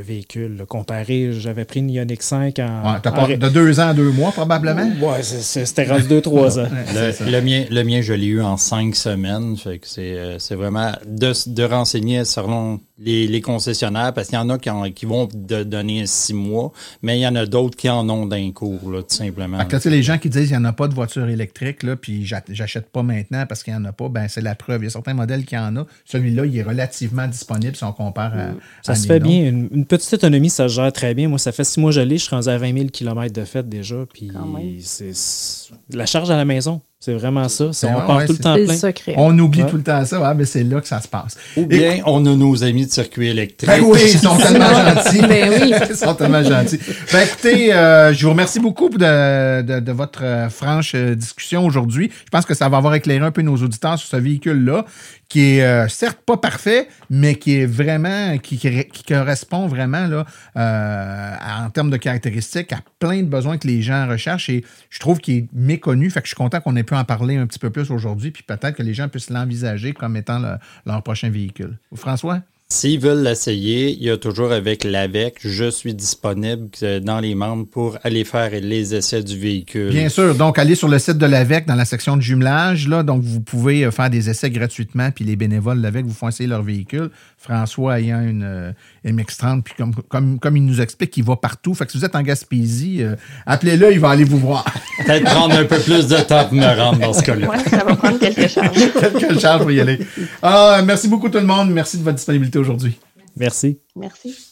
véhicule. comparé, j'avais pris une Ioniq 5 en. de deux ans à deux mois, probablement? Ouais, c'était rendu deux, trois ans. le, mien, le mien, je l'ai eu en cinq semaines. Fait que c'est euh, c'est vraiment de, de, renseigner selon les, concessionnaires, parce qu'il y en a qui, qui vont donner six mois, mais il y en a d'autres qui en ont d'un cours, là, tout simplement. Fait les gens qui disent qu'il n'y en a pas de voiture électrique, là, puis j'achète pas maintenant parce qu'il n'y en a pas, ben c'est la preuve. Il y a certains modèles qui en ont. Celui-là, il est relativement disponible si on compare à. Ça se fait bien. Une, petite autonomie, ça se gère très bien. Moi, ça fait six mois que je l'ai, je suis rendu à 20 000 km de fait déjà, puis c'est la charge à la maison C'est vraiment ça. C'est- on ouais, part ouais, tout le temps plein. secret. On oublie Ouais. tout le temps ça, ouais, mais c'est là que ça se passe. Ou bien on a nos amis de circuit électrique. Ben oui, ils sont tellement gentils. Ben oui. Ils sont tellement gentils. Ben écoutez, euh, je vous remercie beaucoup de, de, de votre euh, franche euh, discussion aujourd'hui. Je pense que ça va avoir éclairé un peu nos auditeurs sur ce véhicule-là, qui est euh, certes pas parfait, mais qui est vraiment, qui, qui, qui correspond vraiment là, euh, à- en termes de caractéristiques à plein de besoins que les gens recherchent et je trouve qu'il est méconnu. Fait que je suis content qu'on ait pu en parler un petit peu plus aujourd'hui, puis peut-être que les gens puissent l'envisager comme étant le- leur prochain véhicule. François? S'ils veulent l'essayer, il y a toujours avec l'AVEC, je suis disponible euh, dans les membres pour aller faire les essais du véhicule. Bien sûr. Donc, allez sur le site de l'AVEC dans la section de jumelage. Là, donc, vous pouvez euh, faire des essais gratuitement. Puis les bénévoles de l'AVEC vous font essayer leur véhicule. François ayant une euh, MX-30, puis comme, comme, comme il nous explique, il va partout. Fait que si vous êtes en Gaspésie, euh, appelez-le, il va aller vous voir. Peut-être prendre un peu plus de temps pour me rendre dans ce cas-là. Ouais, ça va prendre quelques charges. Quelques charges pour y aller. Ah, merci beaucoup tout le monde. Merci de votre disponibilité aujourd'hui. Merci. Merci.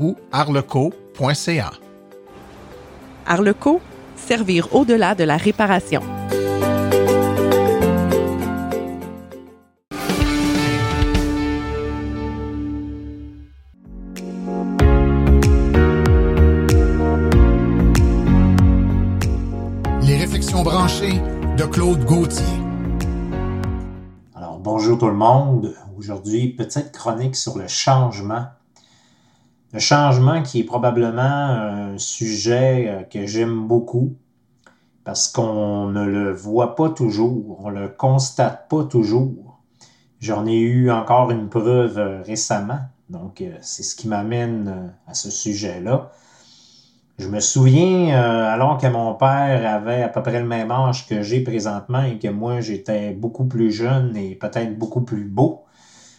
ou arleco.ca. Arleco, servir au-delà de la réparation. Les réflexions branchées de Claude Gauthier. Alors, bonjour tout le monde. Aujourd'hui, petite chronique sur le changement. Le changement qui est probablement un sujet euh, que j'aime beaucoup parce qu'on ne le voit pas toujours, on le constate pas toujours. J'en ai eu encore une preuve euh, récemment, donc euh, c'est ce qui m'amène à ce sujet-là. Je me souviens, alors que mon père avait à peu près le même âge que j'ai présentement et que moi j'étais beaucoup plus jeune et peut-être beaucoup plus beau.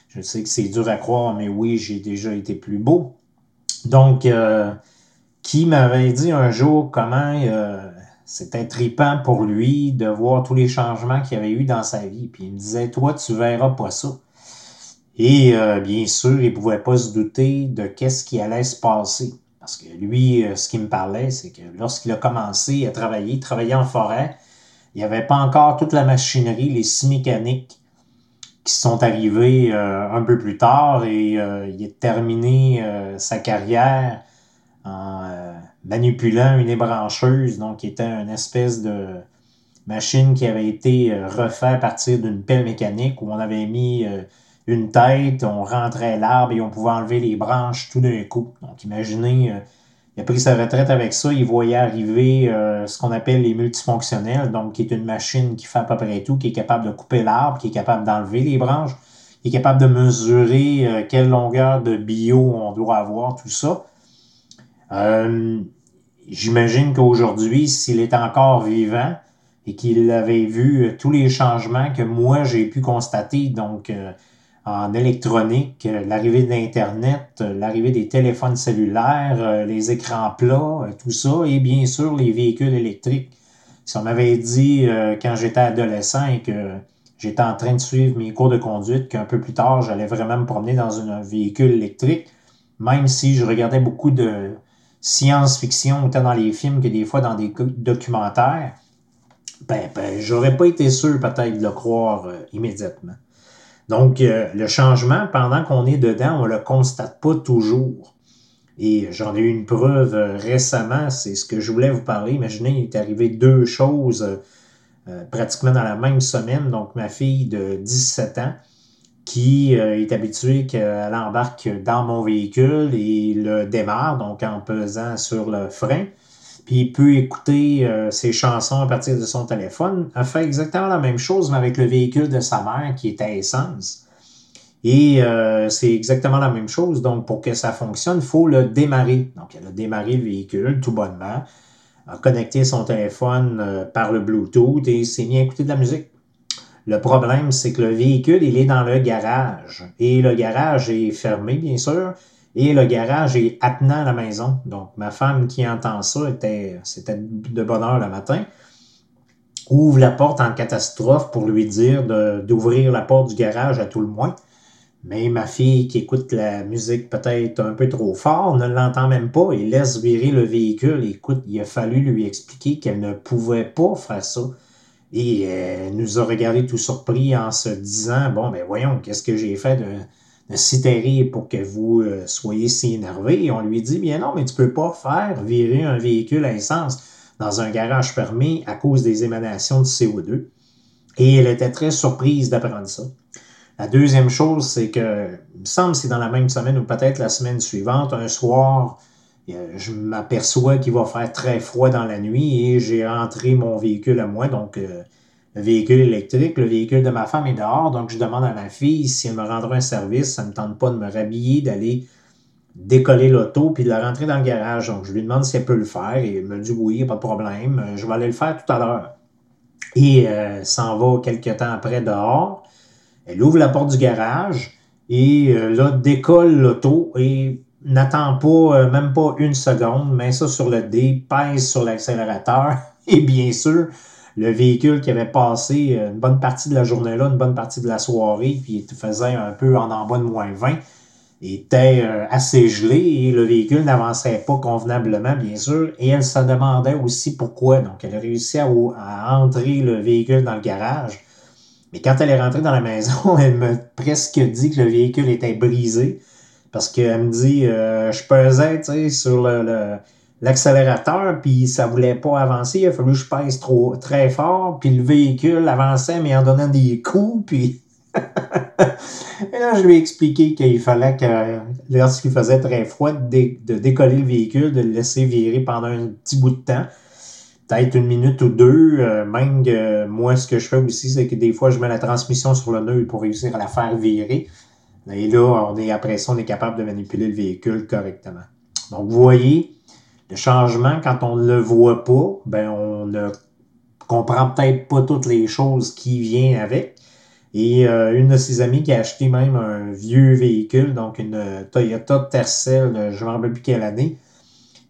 Je sais que c'est dur à croire, mais oui, j'ai déjà été plus beau. Donc, euh, qui m'avait dit un jour comment euh, c'était tripant pour lui de voir tous les changements qu'il avait eu dans sa vie. Puis il me disait, toi, tu verras pas ça. Et euh, bien sûr, il pouvait pas se douter de qu'est-ce qui allait se passer. Parce que lui, ce qu'il me parlait, c'est que lorsqu'il a commencé à travailler, il travaillait en forêt, il n'y avait pas encore toute la machinerie, les scie mécaniques qui sont arrivés euh, un peu plus tard et euh, il a terminé euh, sa carrière en manipulant une ébrancheuse, donc qui était une espèce de machine qui avait été euh, refait à partir d'une pelle mécanique où on avait mis une tête, on rentrait l'arbre et on pouvait enlever les branches tout d'un coup. Donc imaginez, il a pris sa retraite avec ça, il voyait arriver euh, ce qu'on appelle les multifonctionnels, donc qui est une machine qui fait à peu près tout, qui est capable de couper l'arbre, qui est capable d'enlever les branches, qui est capable de mesurer euh, quelle longueur de bio on doit avoir, tout ça. Euh, J'imagine qu'aujourd'hui, s'il est encore vivant et qu'il avait vu tous les changements que moi j'ai pu constater, donc en électronique, euh, l'arrivée d'Internet, euh, l'arrivée des téléphones cellulaires, euh, les écrans plats, tout ça, et bien sûr les véhicules électriques. Si on m'avait dit quand j'étais adolescent et que j'étais en train de suivre mes cours de conduite qu'un peu plus tard j'allais vraiment me promener dans un véhicule électrique, même si je regardais beaucoup de science-fiction, autant dans les films que des fois dans des documentaires, ben, ben j'aurais pas été sûr peut-être de le croire immédiatement. Donc, euh, le changement, pendant qu'on est dedans, on le constate pas toujours. Et j'en ai eu une preuve euh, récemment, c'est ce que je voulais vous parler. Imaginez, il est arrivé deux choses pratiquement dans la même semaine. Donc, ma fille de 17 ans, qui est habituée qu'elle embarque dans mon véhicule et le démarre, donc en pesant sur le frein puis il peut écouter euh, ses chansons à partir de son téléphone, a fait exactement la même chose, mais avec le véhicule de sa mère qui est à essence. Et euh, c'est exactement la même chose. Donc, pour que ça fonctionne, il faut le démarrer. Donc, elle a démarré le véhicule tout bonnement, a connecté son téléphone euh, par le Bluetooth et s'est mis à écouter de la musique. Le problème, c'est que le véhicule, il est dans le garage. Et le garage est fermé, bien sûr. Et le garage est attenant à la maison. Donc, ma femme qui entend ça, était, c'était de bonne heure le matin, ouvre la porte en catastrophe pour lui dire d'ouvrir la porte du garage à tout le moins. Mais ma fille qui écoute la musique peut-être un peu trop fort ne l'entend même pas et laisse virer le véhicule. Écoute, il a fallu lui expliquer qu'elle ne pouvait pas faire ça. Et elle nous a regardé tout surpris en se disant, bon, ben voyons, qu'est-ce que j'ai fait de si terrible pour que vous euh, soyez si énervé. On lui dit, bien non, mais tu peux pas faire virer un véhicule à essence dans un garage fermé à cause des émanations de CO2. Et elle était très surprise d'apprendre ça. La deuxième chose, c'est que, il me semble c'est dans la même semaine ou peut-être la semaine suivante, un soir, euh, je m'aperçois qu'il va faire très froid dans la nuit et j'ai rentré mon véhicule à moi, donc euh, le véhicule électrique. Le véhicule de ma femme est dehors, donc je demande à ma fille si elle me rendra un service. Ça ne me tente pas de me rhabiller, d'aller décoller l'auto puis de la rentrer dans le garage. Donc je lui demande si elle peut le faire et elle me dit oui, pas de problème. Je vais aller le faire tout à l'heure. Et euh, s'en va quelques temps après dehors. Elle ouvre la porte du garage et euh, là décolle l'auto et n'attend pas, euh, même pas une seconde, met ça sur le dé, pèse sur l'accélérateur et bien sûr, le véhicule qui avait passé euh, une bonne partie de la journée-là, une bonne partie de la soirée, puis il faisait un peu en bas de moins 20, était euh, assez gelé et le véhicule n'avançait pas convenablement, bien sûr. Et elle se demandait aussi pourquoi. Donc, elle a à, entrer le véhicule dans le garage. Mais quand elle est rentrée dans la maison, elle m'a presque dit que le véhicule était brisé. Parce qu'elle me dit, euh, je pesais, sur le l'accélérateur, puis ça voulait pas avancer. Il a fallu que je pèse trop, très fort, puis le véhicule avançait, mais en donnant des coups, puis... Et là, je lui ai expliqué qu'il fallait que, lorsqu'il faisait très froid, de, décoller le véhicule, de le laisser virer pendant un petit bout de temps, peut-être une minute ou deux. Euh, même moi, ce que je fais aussi, c'est que des fois, je mets la transmission sur le nœud pour réussir à la faire virer. Et là, on est, après ça, on est capable de manipuler le véhicule correctement. Donc, vous voyez, le changement, quand on ne le voit pas, ben on ne comprend peut-être pas toutes les choses qui viennent avec. Et euh, une de ses amies qui a acheté même un vieux véhicule, donc une Toyota Tercel, je ne me rappelle plus quelle année,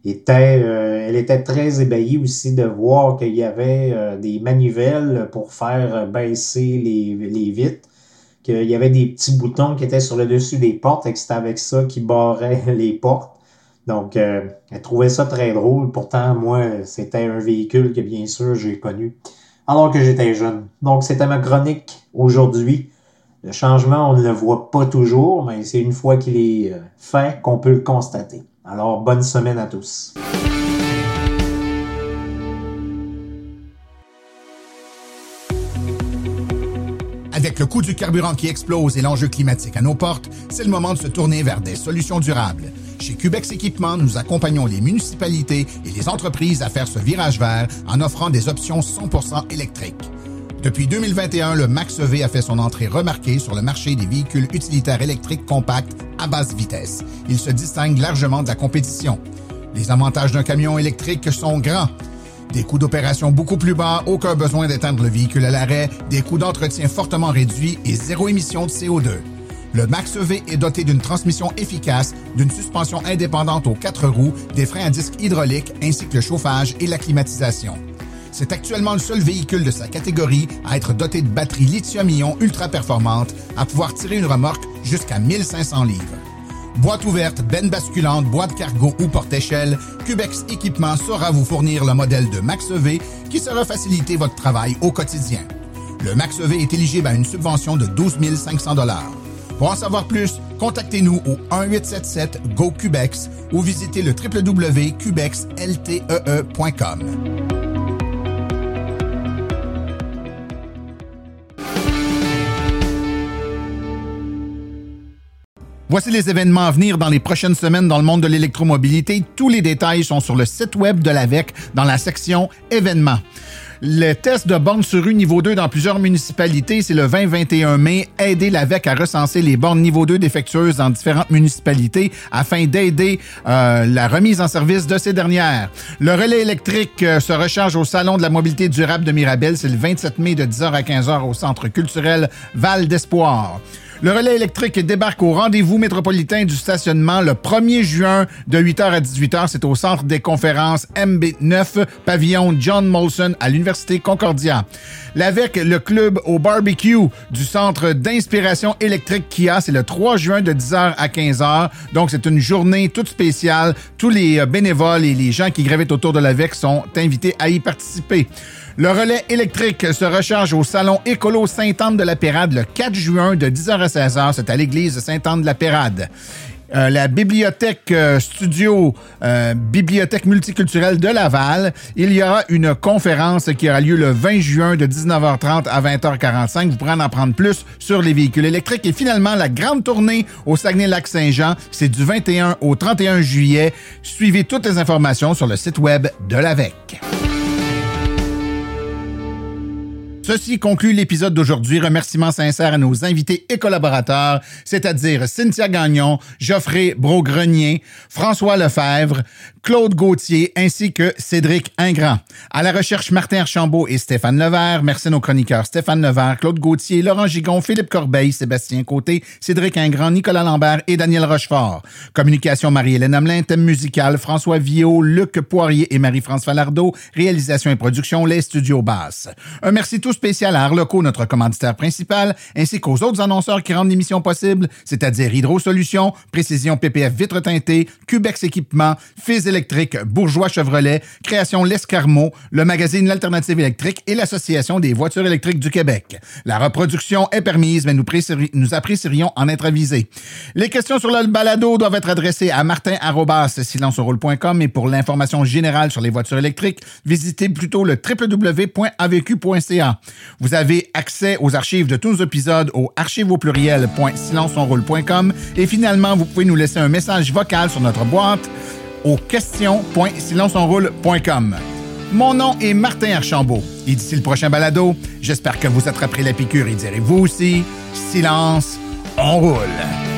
était, euh, elle était très ébahie aussi de voir qu'il y avait euh, des manivelles pour faire baisser les, les vitres, qu'il y avait des petits boutons qui étaient sur le dessus des portes et que c'était avec ça qui barrait les portes. Donc, euh, elle trouvait ça très drôle. Pourtant, moi, c'était un véhicule que, bien sûr, j'ai connu alors que j'étais jeune. Donc, c'était ma chronique aujourd'hui. Le changement, on ne le voit pas toujours, mais c'est une fois qu'il est euh, fait qu'on peut le constater. Alors, bonne semaine à tous. Avec le coût du carburant qui explose et l'enjeu climatique à nos portes, c'est le moment de se tourner vers des solutions durables. Chez Cubex Équipement, nous accompagnons les municipalités et les entreprises à faire ce virage vert en offrant des options 100% électriques. Depuis 2021, le Max-EV a fait son entrée remarquée sur le marché des véhicules utilitaires électriques compacts à basse vitesse. Il se distingue largement de la compétition. Les avantages d'un camion électrique sont grands. Des coûts d'opération beaucoup plus bas, aucun besoin d'éteindre le véhicule à l'arrêt, des coûts d'entretien fortement réduits et zéro émission de CO2. Le Max-EV est doté d'une transmission efficace, d'une suspension indépendante aux quatre roues, des freins à disque hydrauliques ainsi que le chauffage et la climatisation. C'est actuellement le seul véhicule de sa catégorie à être doté de batteries lithium-ion ultra performantes à pouvoir tirer une remorque jusqu'à 1500 livres. Boîte ouverte, benne basculante, boîte cargo ou porte-échelle, Cubex Équipement saura vous fournir le modèle de Max EV qui sera faciliter votre travail au quotidien. Le Max EV est éligible à une subvention de 12 500 Pour en savoir plus, contactez-nous au 1-877-GO-CUBEX ou visitez le www.cubexltee.com. Voici les événements à venir dans les prochaines semaines dans le monde de l'électromobilité. Tous les détails sont sur le site web de l'AVEC dans la section événements. Le test de bornes sur rue niveau 2 dans plusieurs municipalités, c'est le 20-21 mai. Aider l'AVEC à recenser les bornes niveau 2 défectueuses dans différentes municipalités afin d'aider euh, la remise en service de ces dernières. Le relais électrique euh, se recharge au Salon de la mobilité durable de Mirabel. C'est le 27 mai de 10h à 15h au Centre culturel Val d'Espoir. Le relais électrique débarque au rendez-vous métropolitain du stationnement le 1er juin de 8h à 18h. C'est au centre des conférences MB9, pavillon John Molson à l'Université Concordia. L'AVEC, le club au barbecue du centre d'inspiration électrique Kia, c'est le 3 juin de 10h à 15h. Donc, c'est une journée toute spéciale. Tous les euh, bénévoles et les gens qui gravitent autour de l'AVEC sont invités à y participer. Le relais électrique se recharge au salon Écolo Sainte-Anne de la Pérade le 4 juin de 10h à 16h. C'est à l'église Sainte-Anne de la Pérade. Euh, la bibliothèque euh, studio euh, bibliothèque multiculturelle de Laval, il y aura une conférence qui aura lieu le 20 juin de 19h30 à 20h45. Vous pourrez en apprendre plus sur les véhicules électriques. Et finalement, la grande tournée au Saguenay-Lac-Saint-Jean, c'est du 21 au 31 juillet. Suivez toutes les informations sur le site web de l'AVEC. Ceci conclut l'épisode d'aujourd'hui. Remerciements sincères à nos invités et collaborateurs, c'est-à-dire Cynthia Gagnon, Geoffrey Brogrenier, François Lefebvre, Claude Gauthier ainsi que Cédric Ingrand. À la recherche, Martin Archambault et Stéphane Levert. Merci à nos chroniqueurs Stéphane Levert, Claude Gauthier, Laurent Gigon, Philippe Corbeil, Sébastien Côté, Cédric Ingrand, Nicolas Lambert et Daniel Rochefort. Communication Marie-Hélène Hamelin, thème musical François Villot, Luc Poirier et Marie-France Falardeau. Réalisation et production Les Studios Basses. Un merci tous spécial à Arloco, notre commanditaire principal, ainsi qu'aux autres annonceurs qui rendent l'émission possible, c'est-à-dire Hydro Solutions, Précision PPF Vitre Teintée, Cubex Équipement, Fils Électrique, Bourgeois Chevrolet, Création L'Escarmot, le magazine L'Alternative électrique et l'Association des voitures électriques du Québec. La reproduction est permise, mais nous, nous apprécierions en être avisés. Les questions sur le balado doivent être adressées à martin.silenceroule.com et pour l'information générale sur les voitures électriques, visitez plutôt le www.avq.ca. Vous avez accès aux archives de tous nos épisodes au au et finalement, vous pouvez nous laisser un message vocal sur notre boîte au question.silenceonroule.com. Mon nom est Martin Archambault et d'ici le prochain balado, j'espère que vous attraperez la piqûre et direz vous aussi, silence, on roule.